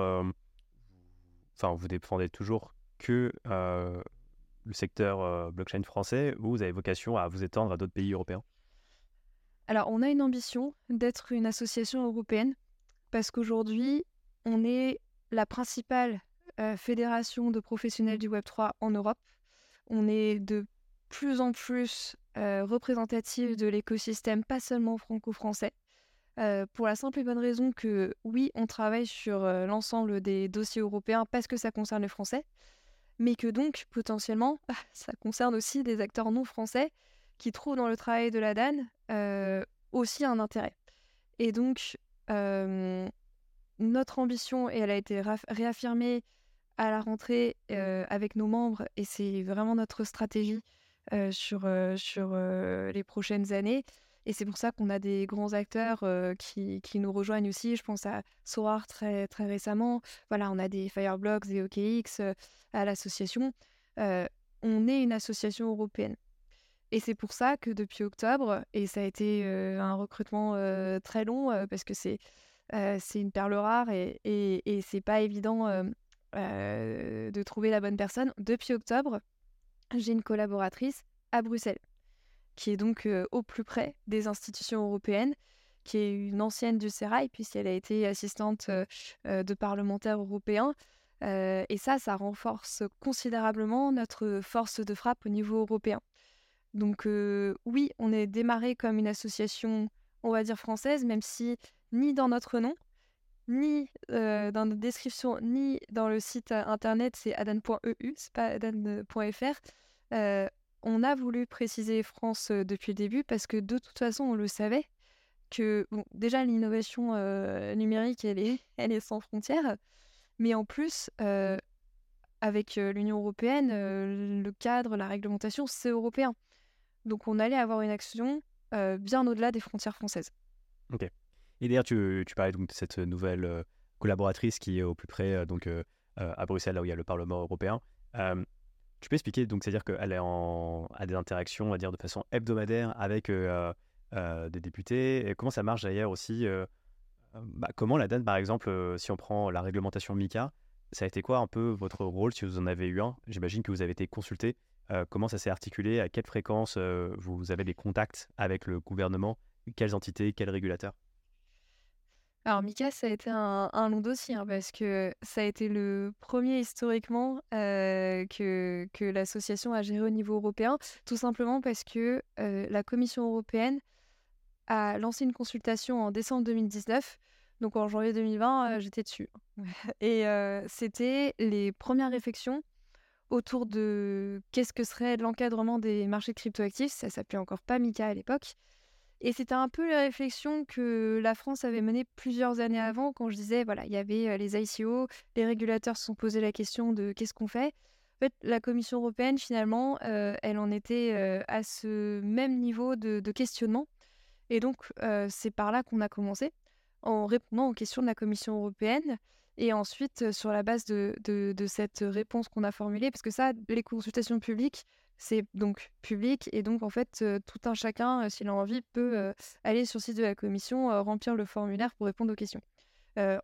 enfin, vous défendez toujours que le secteur blockchain français ou vous avez vocation à vous étendre à d'autres pays européens? Alors, on a une ambition d'être une association européenne parce qu'aujourd'hui, on est la principale fédération de professionnels du Web3 en Europe. On est de plus en plus euh, représentative de l'écosystème, pas seulement franco-français. Euh, pour la simple et bonne raison que oui, on travaille sur euh, l'ensemble des dossiers européens parce que ça concerne les Français, mais que donc potentiellement <laughs> ça concerne aussi des acteurs non français qui trouvent dans le travail de la DAN aussi un intérêt. Et donc notre ambition, et elle a été réaffirmée à la rentrée avec nos membres, et c'est vraiment notre stratégie sur, sur les prochaines années. Et c'est pour ça qu'on a des grands acteurs qui, qui, nous rejoignent aussi. Je pense à Sorar très, très récemment. Voilà, on a des Fireblocks, des OKX à l'association. on est une association européenne. Et c'est pour ça que depuis octobre, et ça a été un recrutement très long parce que c'est c'est une perle rare et, et, et c'est pas évident de trouver la bonne personne. Depuis octobre, j'ai une collaboratrice à Bruxelles, qui est donc au plus près des institutions européennes, qui est une ancienne du CERAI, puisqu'elle a été assistante de parlementaires européens. et ça, ça renforce considérablement notre force de frappe au niveau européen. Donc oui, on est démarré comme une association, on va dire française, même si ni dans notre nom, ni dans notre description, ni dans le site internet, c'est adan.eu, c'est pas adan.fr. Euh, on a voulu préciser France depuis le début parce que de toute façon, on le savait que déjà l'innovation euh, numérique, elle est, <laughs> elle est sans frontières, mais en plus, avec l'Union européenne, le cadre, la réglementation, c'est européen. Donc on allait avoir une action bien au-delà des frontières françaises. Ok. Et d'ailleurs, tu, parlais donc de cette nouvelle collaboratrice qui est au plus près donc, à Bruxelles, là où il y a le Parlement européen. Tu peux expliquer, c'est-à-dire qu'elle est en, a des interactions, on va dire, de façon hebdomadaire avec euh, euh, des députés. Comment ça marche d'ailleurs aussi euh, bah, Comment la DAN, par exemple, si on prend la réglementation MICA, ça a été quoi un peu votre rôle si vous en avez eu un? J'imagine que vous avez été consulté. comment ça s'est articulé? À quelle fréquence vous avez des contacts avec le gouvernement? Quelles entités? Quels régulateurs? Alors Mika, ça a été un, long dossier hein, parce que ça a été le premier historiquement que, que l'association a géré au niveau européen, tout simplement parce que la Commission européenne a lancé une consultation en décembre 2019. Donc en janvier 2020, j'étais dessus. <laughs> Et c'était les premières réflexions autour de qu'est-ce que serait l'encadrement des marchés cryptoactifs. Ça s'appelait encore pas Mika à l'époque. Et c'était un peu la réflexion que la France avait menée plusieurs années avant, quand je disais, voilà, il y avait les ICO, les régulateurs se sont posés la question de qu'est-ce qu'on fait. fait, la Commission européenne, finalement, elle en était à ce même niveau de, questionnement. Et donc, c'est par là qu'on a commencé, en répondant aux questions de la Commission européenne. Et ensuite, sur la base de, cette réponse qu'on a formulée, parce que ça, les consultations publiques, c'est donc public. Et donc, en fait, tout un chacun, s'il a envie, peut aller sur le site de la Commission, remplir le formulaire pour répondre aux questions.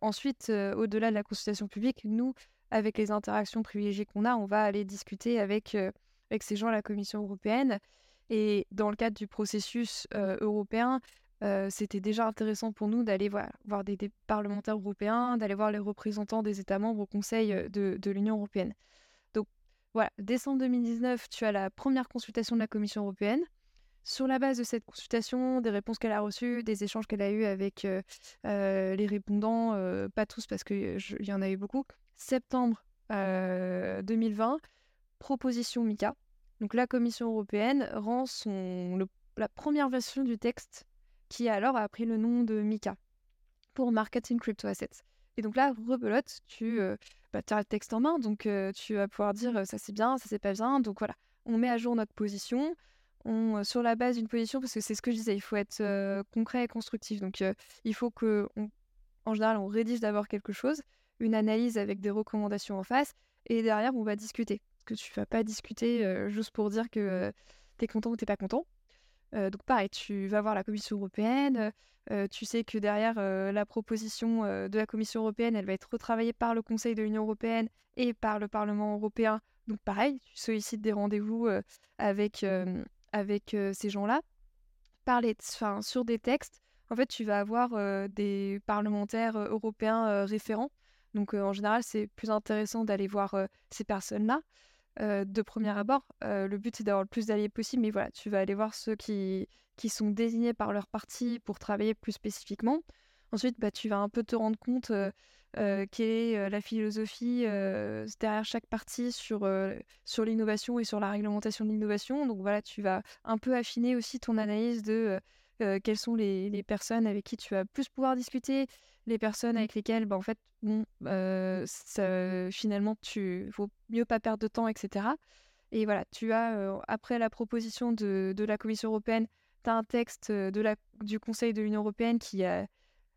ensuite, au-delà de la consultation publique, nous, avec les interactions privilégiées qu'on a, on va aller discuter avec, avec ces gens à la Commission européenne. Et dans le cadre du processus européen, c'était déjà intéressant pour nous d'aller voir, des, parlementaires européens, d'aller voir les représentants des États membres au Conseil de, l'Union européenne. Donc voilà, décembre 2019, tu as la première consultation de la Commission européenne. Sur la base de cette consultation, des réponses qu'elle a reçues, des échanges qu'elle a eus avec les répondants, pas tous parce qu'il y en a eu beaucoup, septembre 2020, proposition MICA. Donc la Commission européenne rend la première version du texte qui alors a pris le nom de MICA pour Marketing Crypto Assets. Et donc là, rebelote, tu bah, as le texte en main, donc tu vas pouvoir dire ça c'est bien, ça c'est pas bien. Donc voilà, on met à jour notre position. On, sur la base d'une position, parce que c'est ce que je disais, il faut être concret et constructif. Donc il faut que, en général, on rédige d'abord quelque chose une analyse avec des recommandations en face, et derrière, on va discuter. Parce que tu vas pas discuter euh, juste pour dire que euh, tu es content ou tu pas content. Euh, donc pareil, tu vas voir la Commission européenne, tu sais que derrière la proposition de la Commission européenne, elle va être retravaillée par le Conseil de l'Union européenne et par le Parlement européen. Donc pareil, tu sollicites des rendez-vous avec, avec ces gens-là. Parler sur des textes, en fait, tu vas avoir des parlementaires européens référents donc en général, c'est plus intéressant d'aller voir ces personnes-là. De premier abord, le but c'est d'avoir le plus d'alliés possible, mais voilà, tu vas aller voir ceux qui, qui sont désignés par leur parti pour travailler plus spécifiquement. Ensuite, bah, tu vas un peu te rendre compte quelle est la philosophie derrière chaque parti sur, sur l'innovation et sur la réglementation de l'innovation. Donc voilà, tu vas un peu affiner aussi ton analyse de quelles sont les, les, personnes avec qui tu vas plus pouvoir discuter, les personnes avec lesquelles, bah, en fait, bon, finalement, tu vaut mieux pas perdre de temps, etc. Et voilà, tu as, après la proposition de, de, la Commission européenne, tu as un texte de la, du Conseil de l'Union européenne qui a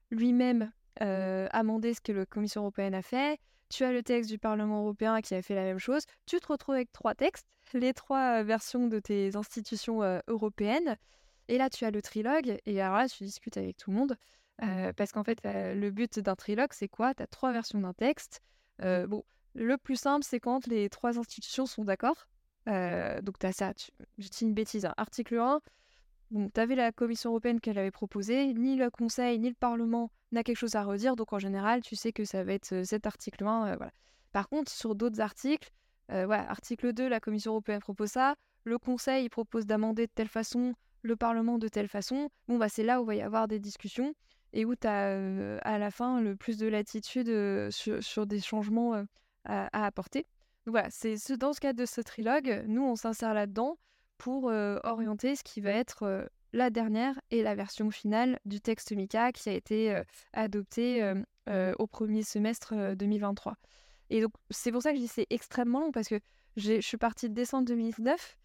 lui-même amendé ce que la Commission européenne a fait. Tu as le texte du Parlement européen qui a fait la même chose. Tu te retrouves avec trois textes, les trois versions de tes institutions européennes. Et là, tu as le trilogue. Et alors là, tu discutes avec tout le monde. Euh, parce qu'en fait, le but d'un trilogue, c'est quoi? Tu as trois versions d'un texte. Euh, bon, le plus simple, c'est quand les trois institutions sont d'accord. Donc, tu as ça, je dis une bêtise. Hein. Article 1, bon, tu avais la Commission européenne qu'elle avait proposé, ni le Conseil, ni le Parlement n'a quelque chose à redire. Donc, en général, tu sais que ça va être cet article 1. voilà. Par contre, sur d'autres articles, voilà, article 2, la Commission européenne propose ça. Le Conseil propose d'amender de telle façon, le Parlement de telle façon. Bon, bah, c'est là où il va y avoir des discussions et où tu as à la fin le plus de latitude sur, des changements à, apporter. Donc voilà, c'est dans ce cadre de ce trilogue, nous on s'insère là-dedans pour orienter ce qui va être la dernière et la version finale du texte MICA qui a été adopté au premier semestre 2023. Et donc c'est pour ça que je dis c'est extrêmement long parce que je suis partie de décembre 2019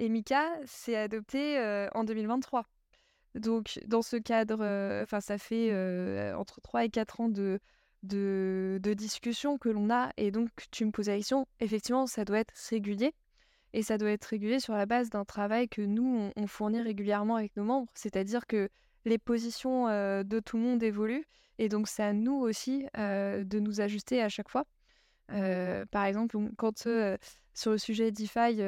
et MICA s'est adopté en 2023. Donc, dans ce cadre, enfin, ça fait entre 3 et 4 ans de, de, discussion que l'on a. Et donc, tu me poses la question, effectivement, ça doit être régulier. Et ça doit être régulier sur la base d'un travail que nous, on, fournit régulièrement avec nos membres. C'est-à-dire que les positions de tout le monde évoluent. Et donc, c'est à nous aussi de nous ajuster à chaque fois. Par exemple, quand sur le sujet DeFi,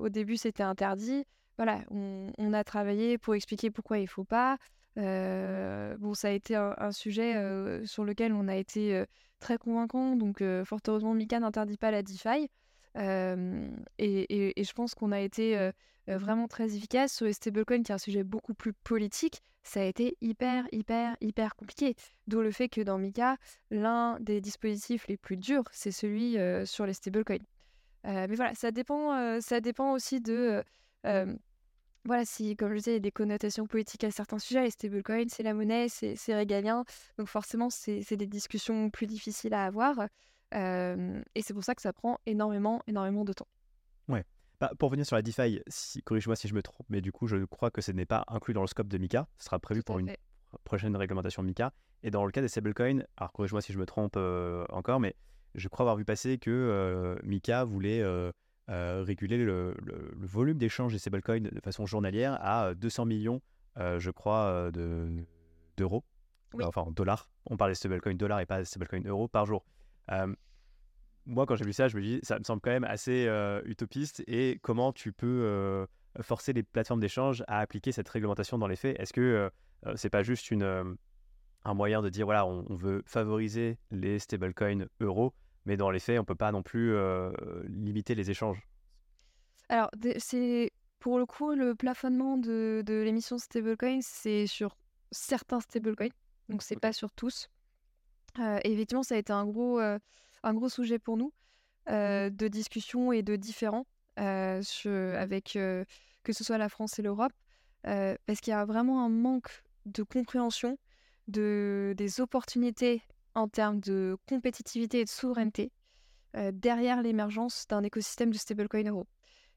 au début, c'était interdit voilà, on, a travaillé pour expliquer pourquoi il faut pas. Bon, ça a été un, sujet euh, sur lequel on a été très convaincant. Donc, fort heureusement, Mika n'interdit pas la DeFi. Et, je pense qu'on a été vraiment très efficace sur les stablecoins, qui est un sujet beaucoup plus politique. Ça a été hyper, hyper, hyper compliqué. D'où le fait que dans Mika, l'un des dispositifs les plus durs, c'est celui sur les stablecoins. mais voilà, ça dépend, ça dépend aussi de voilà, si, comme je disais, il y a des connotations politiques à certains sujets, les stablecoins, c'est la monnaie, c'est régalien. Donc forcément, c'est des discussions plus difficiles à avoir. et c'est pour ça que ça prend énormément, énormément de temps. Ouais. Bah, pour revenir sur la DeFi, si, corrige-moi si je me trompe, mais du coup, je crois que ce n'est pas inclus dans le scope de Mika. Ce sera prévu pour une prochaine réglementation Mika. Et dans le cas des stablecoins, alors corrige-moi si je me trompe encore, mais je crois avoir vu passer que Mika voulait réguler le, volume d'échange des stablecoins de façon journalière à 200 millions, je crois, d'euros. Enfin, dollars. On parle des stablecoins dollars et pas des stablecoins euros par jour moi, quand j'ai vu ça, je me dis, ça me semble quand même assez utopiste. Et comment tu peux forcer les plateformes d'échange à appliquer cette réglementation dans les faits? Est-ce que c'est pas juste une, un moyen de dire, voilà, on, veut favoriser les stablecoins euros, mais dans les faits, on peut pas non plus limiter les échanges? Alors, c'est pour le coup, le plafonnement de, de l'émission stablecoin, c'est sur certains stablecoins, donc c'est pas sur tous. effectivement, ça a été un gros un gros sujet pour nous mmh de discussion et de différents avec que ce soit la France et l'Europe, parce qu'il y a vraiment un manque de compréhension de, des opportunités en termes de compétitivité et de souveraineté derrière l'émergence d'un écosystème de stablecoin euro.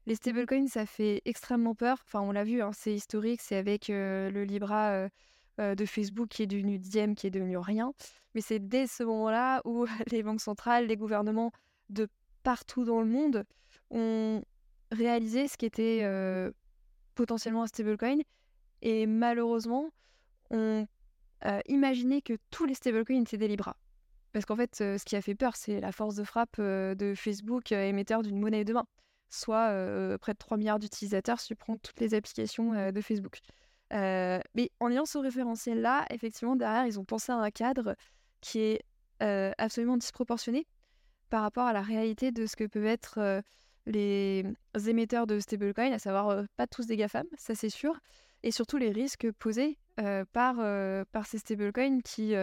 Les stablecoins, ça fait extrêmement peur. Enfin, on l'a vu, hein, c'est historique. C'est avec le Libra de Facebook qui est devenu Diem, qui est devenu rien. Mais c'est dès ce moment-là où <laughs> les banques centrales, les gouvernements de partout dans le monde ont réalisé ce qui était euh, potentiellement un stablecoin et malheureusement ont euh, imaginé que tous les stablecoins étaient des Libra. Parce qu'en fait, euh, ce qui a fait peur, c'est la force de frappe de Facebook, émetteur d'une monnaie de main, soit près de 3 milliards d'utilisateurs si toutes les applications de Facebook. Mais en ayant ce référentiel-là, effectivement, derrière, ils ont pensé à un cadre qui est absolument disproportionné par rapport à la réalité de ce que peuvent être les émetteurs de stablecoin, à savoir pas tous des GAFAM, ça c'est sûr, et surtout les risques posés par, par ces stablecoins qui,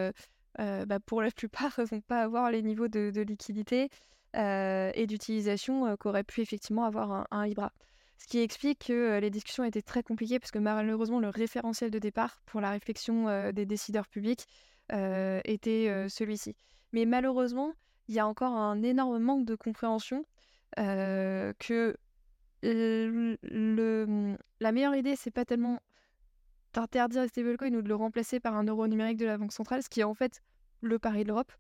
bah, pour la <laughs> plupart, ne <laughs> vont pas avoir les niveaux de, liquidité et d'utilisation qu'aurait pu effectivement avoir un, un, Libra. Ce qui explique que les discussions étaient très compliquées parce que malheureusement le référentiel de départ pour la réflexion des décideurs publics était celui-ci. Mais malheureusement, il y a encore un énorme manque de compréhension que le, la meilleure idée, c'est pas tellement d'interdire les stablecoins ou de le remplacer par un euro numérique de la Banque centrale, ce qui est en fait le pari de l'Europe.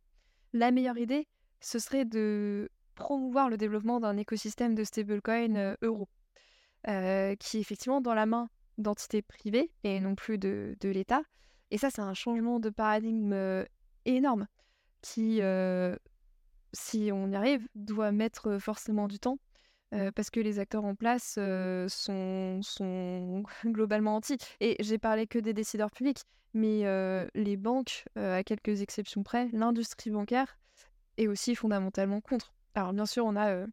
La meilleure idée, ce serait de promouvoir le développement d'un écosystème de stablecoin euro, qui est effectivement dans la main d'entités privées et non plus de, de l'État, et ça, c'est un changement de paradigme énorme qui, si on y arrive, doit mettre forcément du temps. parce que les acteurs en place sont, sont <laughs> globalement anti. Et j'ai parlé que des décideurs publics, mais les banques, à quelques exceptions près, l'industrie bancaire est aussi fondamentalement contre. Alors bien sûr, on a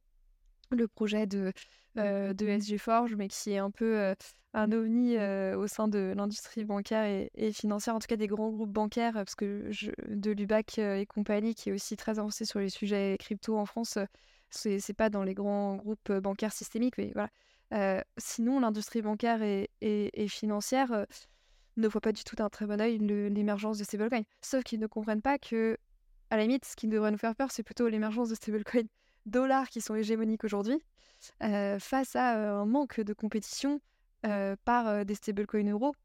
le projet de, de SG Forge, mais qui est un peu un ovni au sein de l'industrie bancaire et, financière, en tout cas des grands groupes bancaires, parce que je, de l'UBAC et compagnie, qui est aussi très avancé sur les sujets crypto en France, c'est pas dans les grands groupes bancaires systémiques, mais voilà. sinon, l'industrie bancaire et, financière ne voit pas du tout d'un très bon oeil l'émergence de stablecoins. Sauf qu'ils ne comprennent pas que, à la limite, ce qui devrait nous faire peur, c'est plutôt l'émergence de stablecoins dollars qui sont hégémoniques aujourd'hui, face à un manque de compétition euh, par euh, des stablecoins euros.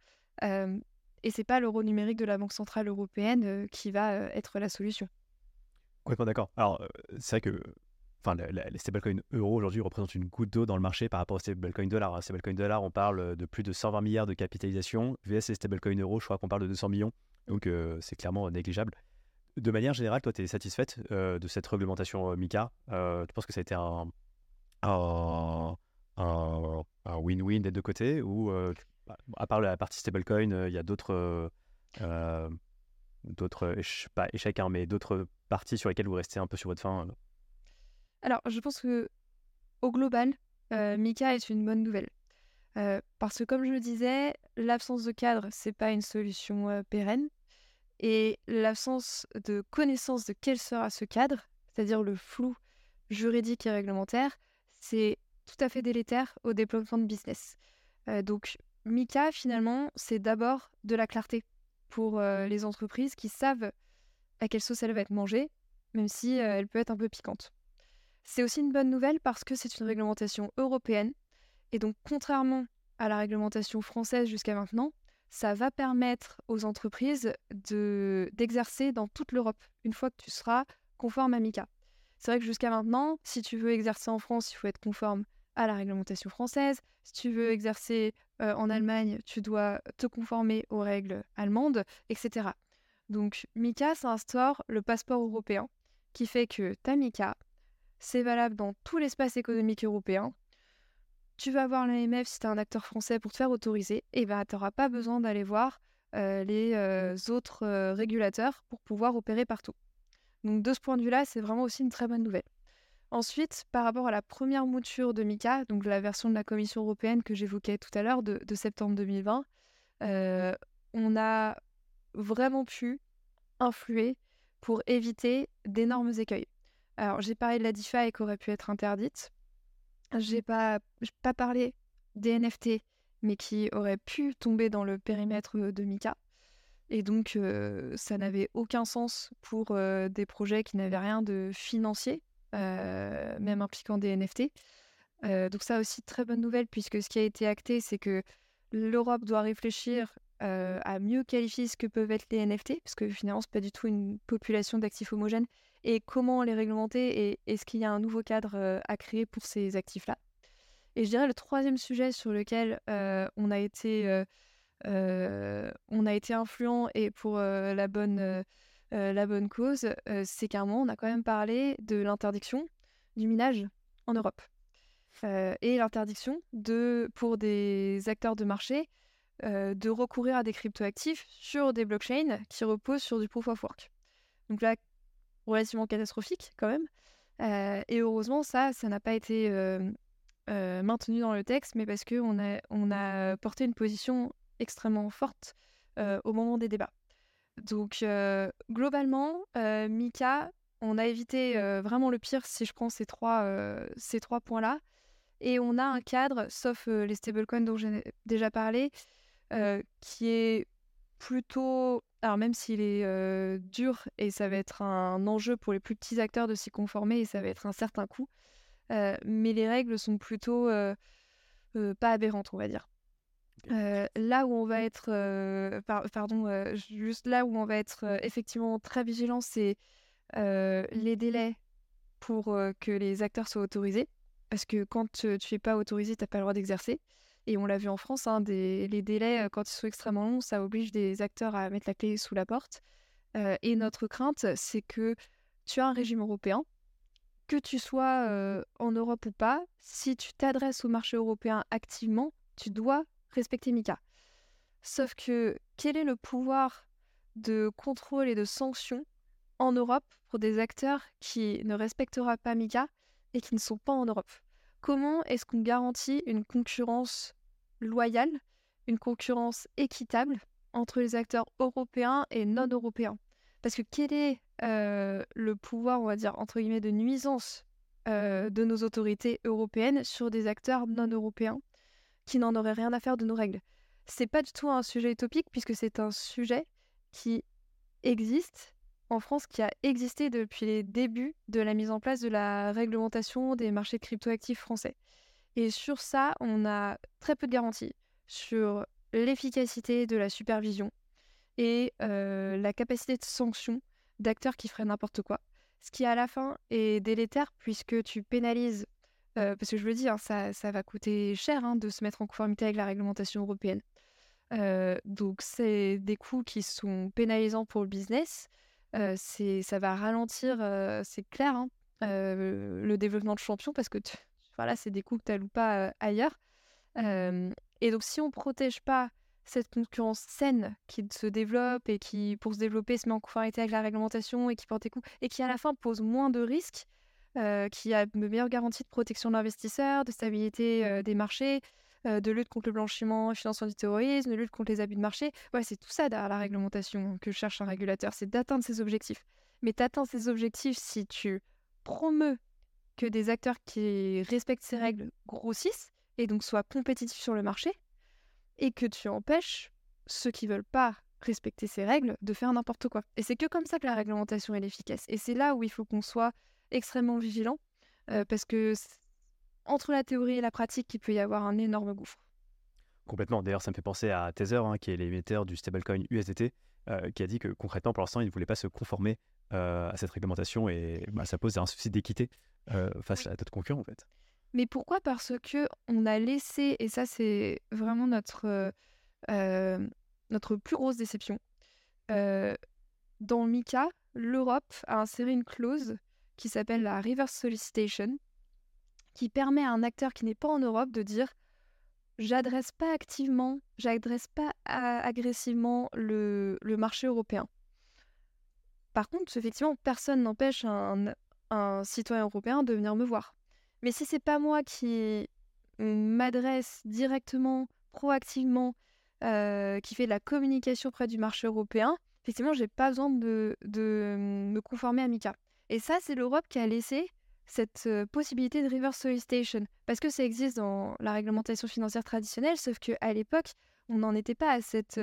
et c'est pas l'euro numérique de la Banque Centrale Européenne euh, qui va être la solution. Complètement d'accord. Alors, c'est vrai que enfin, les stablecoins euros aujourd'hui représentent une goutte d'eau dans le marché par rapport aux stablecoins dollars. Les stablecoins dollars, on parle de plus de 120 milliards de capitalisation. VS les stablecoins euros, je crois qu'on parle de 200 millions. Donc, c'est clairement négligeable. De manière générale, toi, tu es satisfaite de cette réglementation MICA Tu penses que ça a été un, win-win des deux côtés ou euh, à part la partie stablecoin, euh, il y a d'autres euh, d'autres pas échecs hein, mais d'autres parties sur lesquelles vous restez un peu sur votre fin Alors, je pense que au global, Mika est une bonne nouvelle. parce que comme je le disais, l'absence de cadre, c'est pas une solution pérenne. Et l'absence de connaissance de quel sera ce cadre, c'est-à-dire le flou juridique et réglementaire, c'est tout à fait délétère au développement de business. Donc, Mika, finalement, c'est d'abord de la clarté pour les entreprises qui savent à quelle sauce elle va être mangée même si elle peut être un peu piquante. C'est aussi une bonne nouvelle parce que c'est une réglementation européenne, et donc contrairement à la réglementation française jusqu'à maintenant, ça va permettre aux entreprises d'exercer dans toute l'Europe une fois que tu seras conforme à MICA. C'est vrai que jusqu'à maintenant, si tu veux exercer en France, il faut être conforme à la réglementation française. Si tu veux exercer euh, en Allemagne, tu dois te conformer aux règles allemandes, etc. Donc MICA, ça instaure le passeport européen qui fait que ta MICA, c'est valable dans tout l'espace économique européen. Tu vas voir l'AMF si tu es un acteur français pour te faire autoriser, et ben tu n'auras pas besoin d'aller voir euh, les euh, autres régulateurs pour pouvoir opérer partout. Donc de ce point de vue-là, c'est vraiment aussi une très bonne nouvelle. Ensuite, par rapport à la première mouture de MICA, donc la version de la Commission européenne que j'évoquais tout à l'heure de, septembre 2020, euh, on a vraiment pu influer pour éviter d'énormes écueils. Alors j'ai parlé de la DeFi qui aurait pu être interdite. J'ai pas, pas parlé des NFT, mais qui auraient pu tomber dans le périmètre de MICA. Et donc, ça n'avait aucun sens pour des projets qui n'avaient rien de financier, même impliquant des NFT. donc ça aussi, très bonne nouvelle, puisque ce qui a été acté, c'est que l'Europe doit réfléchir à mieux qualifier ce que peuvent être les NFT, parce que finalement, ce n'est pas du tout une population d'actifs homogènes, et comment les réglementer, et est-ce qu'il y a un nouveau cadre à créer pour ces actifs-là? Et je dirais le troisième sujet sur lequel on a été on a été influent et pour la, bonne, la bonne cause, c'est qu'à un moment, on a quand même parlé de l'interdiction du minage en Europe. et l'interdiction de, pour des acteurs de marché de recourir à des cryptoactifs sur des blockchains qui reposent sur du proof of work. Donc là, relativement catastrophique quand même. et heureusement, ça, ça n'a pas été maintenu dans le texte, mais parce qu'on a, on a porté une position extrêmement forte au moment des débats. Donc, globalement, Mika, on a évité vraiment le pire si je prends ces trois, ces trois points-là. Et on a un cadre, sauf les stablecoins dont j'ai déjà parlé, qui est plutôt. Alors, même s'il est dur et ça va être un enjeu pour les plus petits acteurs de s'y conformer et ça va être un certain coût, mais les règles sont plutôt pas aberrantes, on va dire là où on va être, pardon, juste là où on va être effectivement très vigilant, c'est les délais pour que les acteurs soient autorisés. Parce que quand tu n'es pas autorisé, tu n'as pas le droit d'exercer. Et on l'a vu en France, hein, les délais, quand ils sont extrêmement longs, ça oblige des acteurs à mettre la clé sous la porte. et notre crainte, c'est que tu as un régime européen, que tu sois en Europe ou pas, si tu t'adresses au marché européen activement, tu dois respecter Mika. Sauf que quel est le pouvoir de contrôle et de sanction en Europe pour des acteurs qui ne respectera pas Mika et qui ne sont pas en Europe? Comment est-ce qu'on garantit une concurrence loyale, une concurrence équitable entre les acteurs européens et non européens? Parce que quel est euh, le pouvoir, on va dire, entre guillemets, de nuisance euh, de nos autorités européennes sur des acteurs non européens qui n'en aurait rien à faire de nos règles? C'est pas du tout un sujet utopique puisque c'est un sujet qui existe en France, qui a existé depuis les débuts de la mise en place de la réglementation des marchés cryptoactifs français. Et sur ça, on a très peu de garanties sur l'efficacité de la supervision et euh, la capacité de sanction d'acteurs qui feraient n'importe quoi. Ce qui à la fin est délétère puisque tu pénalises euh, parce que je le dis, hein, ça, va coûter cher hein, de se mettre en conformité avec la réglementation européenne. Euh, donc, c'est des coûts qui sont pénalisants pour le business. Euh, ça va ralentir, c'est clair, hein, le développement de champions parce que voilà, c'est des coûts que tu n'alloues pas ailleurs. et donc, si on ne protège pas cette concurrence saine qui se développe et qui, pour se développer, se met en conformité avec la réglementation et qui porte des coûts et qui, à la fin, pose moins de risques, qui a de meilleures garanties de protection de l'investisseur, de stabilité des marchés, euh, de lutte contre le blanchiment financement du terrorisme, de lutte contre les abus de marché. Ouais, c'est tout ça derrière la réglementation que cherche un régulateur, c'est d'atteindre ses objectifs. Mais tu atteins ces objectifs si tu promeus que des acteurs qui respectent ces règles grossissent et donc soient compétitifs sur le marché, et que tu empêches ceux qui veulent pas respecter ces règles, de faire n'importe quoi. Et c'est que comme ça que la réglementation est efficace. Et c'est là où il faut qu'on soit extrêmement vigilant, parce que entre la théorie et la pratique, il peut y avoir un énorme gouffre. Complètement. D'ailleurs, ça me fait penser à Tether, hein, qui est l'émetteur du stablecoin USDT, qui a dit que concrètement, pour l'instant, il ne voulait pas se conformer à cette réglementation et bah, ça pose un souci d'équité face à d'autres concurrents, en fait. Mais pourquoi? Parce que on a laissé, et ça c'est vraiment notre, notre plus grosse déception, dans MICA, l'Europe a inséré une clause qui s'appelle la reverse solicitation, qui permet à un acteur qui n'est pas en Europe de dire j'adresse pas activement, j'adresse pas agressivement le, marché européen. Par contre, effectivement, personne n'empêche un, un, citoyen européen de venir me voir. Mais si c'est pas moi qui m'adresse directement, proactivement, euh, qui fait de la communication près du marché européen, effectivement, j'ai pas besoin de, de, me conformer à MICA. Et ça, c'est l'Europe qui a laissé cette possibilité de reverse solicitation. Parce que ça existe dans la réglementation financière traditionnelle, sauf qu'à l'époque, on n'en était pas à cette,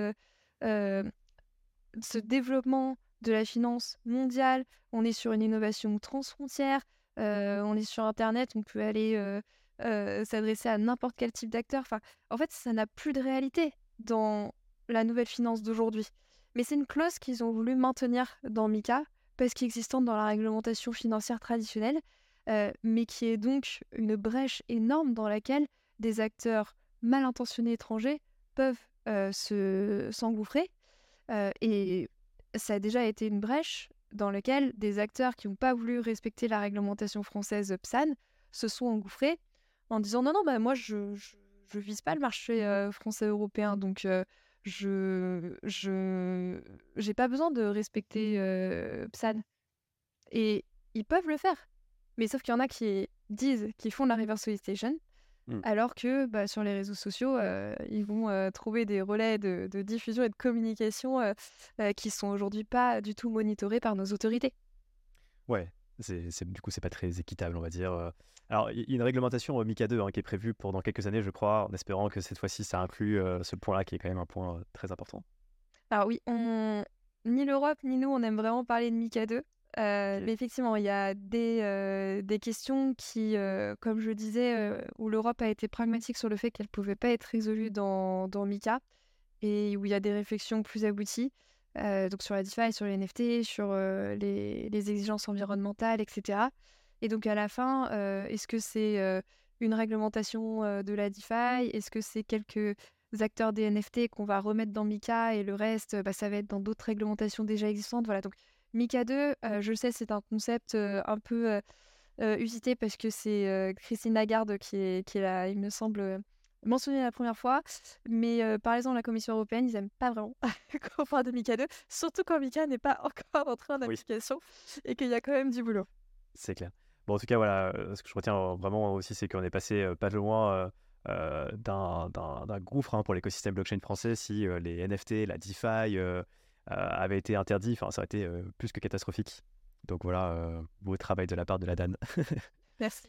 ce développement de la finance mondiale. On est sur une innovation transfrontière. on est sur Internet, on peut aller s'adresser à n'importe quel type d'acteur. Enfin, en fait, ça n'a plus de réalité dans la nouvelle finance d'aujourd'hui. Mais c'est une clause qu'ils ont voulu maintenir dans MICA parce qu'existante dans la réglementation financière traditionnelle euh, mais qui est donc une brèche énorme dans laquelle des acteurs mal intentionnés étrangers peuvent euh, se s'engouffrer. Euh, et ça a déjà été une brèche dans laquelle des acteurs qui n'ont pas voulu respecter la réglementation française PSAN se sont engouffrés en disant non, non, bah, moi je, je, vise pas le marché français européen, donc je je j'ai pas besoin de respecter PSAN. Et ils peuvent le faire. Mais sauf qu'il y en a qui disent qu'ils font de la reverse solicitation, mmh. alors que bah, sur les réseaux sociaux, euh, ils vont euh, trouver des relais de, diffusion et de communication euh, qui sont aujourd'hui pas du tout monitorés par nos autorités. Ouais, c'est, du coup, c'est pas très équitable, on va dire. Alors, il y a une réglementation MICA 2 hein, qui est prévue pour dans quelques années, je crois, en espérant que cette fois-ci, ça inclut ce point-là qui est quand même un point très important. Alors oui, ni l'Europe ni nous, on aime vraiment parler de MICA 2. Euh, mais effectivement, il y a des, euh, des questions qui, euh, comme je disais, où l'Europe a été pragmatique sur le fait qu'elle ne pouvait pas être résolue dans, dans MICA et où il y a des réflexions plus abouties, donc sur la DeFi, sur les NFT, sur les, les, exigences environnementales, etc. Et donc à la fin, est-ce que c'est une réglementation de la DeFi? Est-ce que c'est quelques acteurs des NFT qu'on va remettre dans MICA et le reste, bah, ça va être dans d'autres réglementations déjà existantes? Voilà, donc Mika 2, euh, je sais, c'est un concept euh, un peu euh, usité parce que c'est Christine Lagarde qui est, qui est là, il me semble, mentionné la première fois. Mais par exemple, la Commission européenne, ils n'aiment pas vraiment <laughs> qu'on parle de Mika 2, surtout quand Mika n'est pas encore entré en application et qu'il y a quand même du boulot. C'est clair. Bon, en tout cas, voilà, ce que je retiens vraiment aussi, c'est qu'on est passé pas de loin. d'un gouffre hein, pour l'écosystème blockchain français si les NFT, la DeFi, euh, avait été interdit, enfin, ça aurait été euh, plus que catastrophique. Donc voilà, euh, beau travail de la part de la Dan. <laughs> Merci.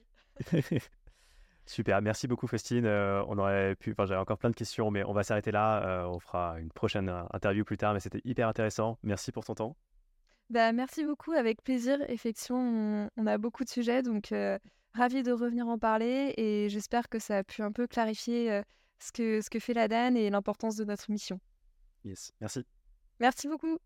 Super, merci beaucoup Faustine. on aurait pu, enfin j'avais encore plein de questions, mais on va s'arrêter là. on fera une prochaine interview plus tard, mais c'était hyper intéressant. Merci pour ton temps. Bah, merci beaucoup, avec plaisir. Effectivement, on, a beaucoup de sujets, donc ravi de revenir en parler et j'espère que ça a pu un peu clarifier ce, que, ce que fait la Dan et l'importance de notre mission. Yes, merci. Merci beaucoup.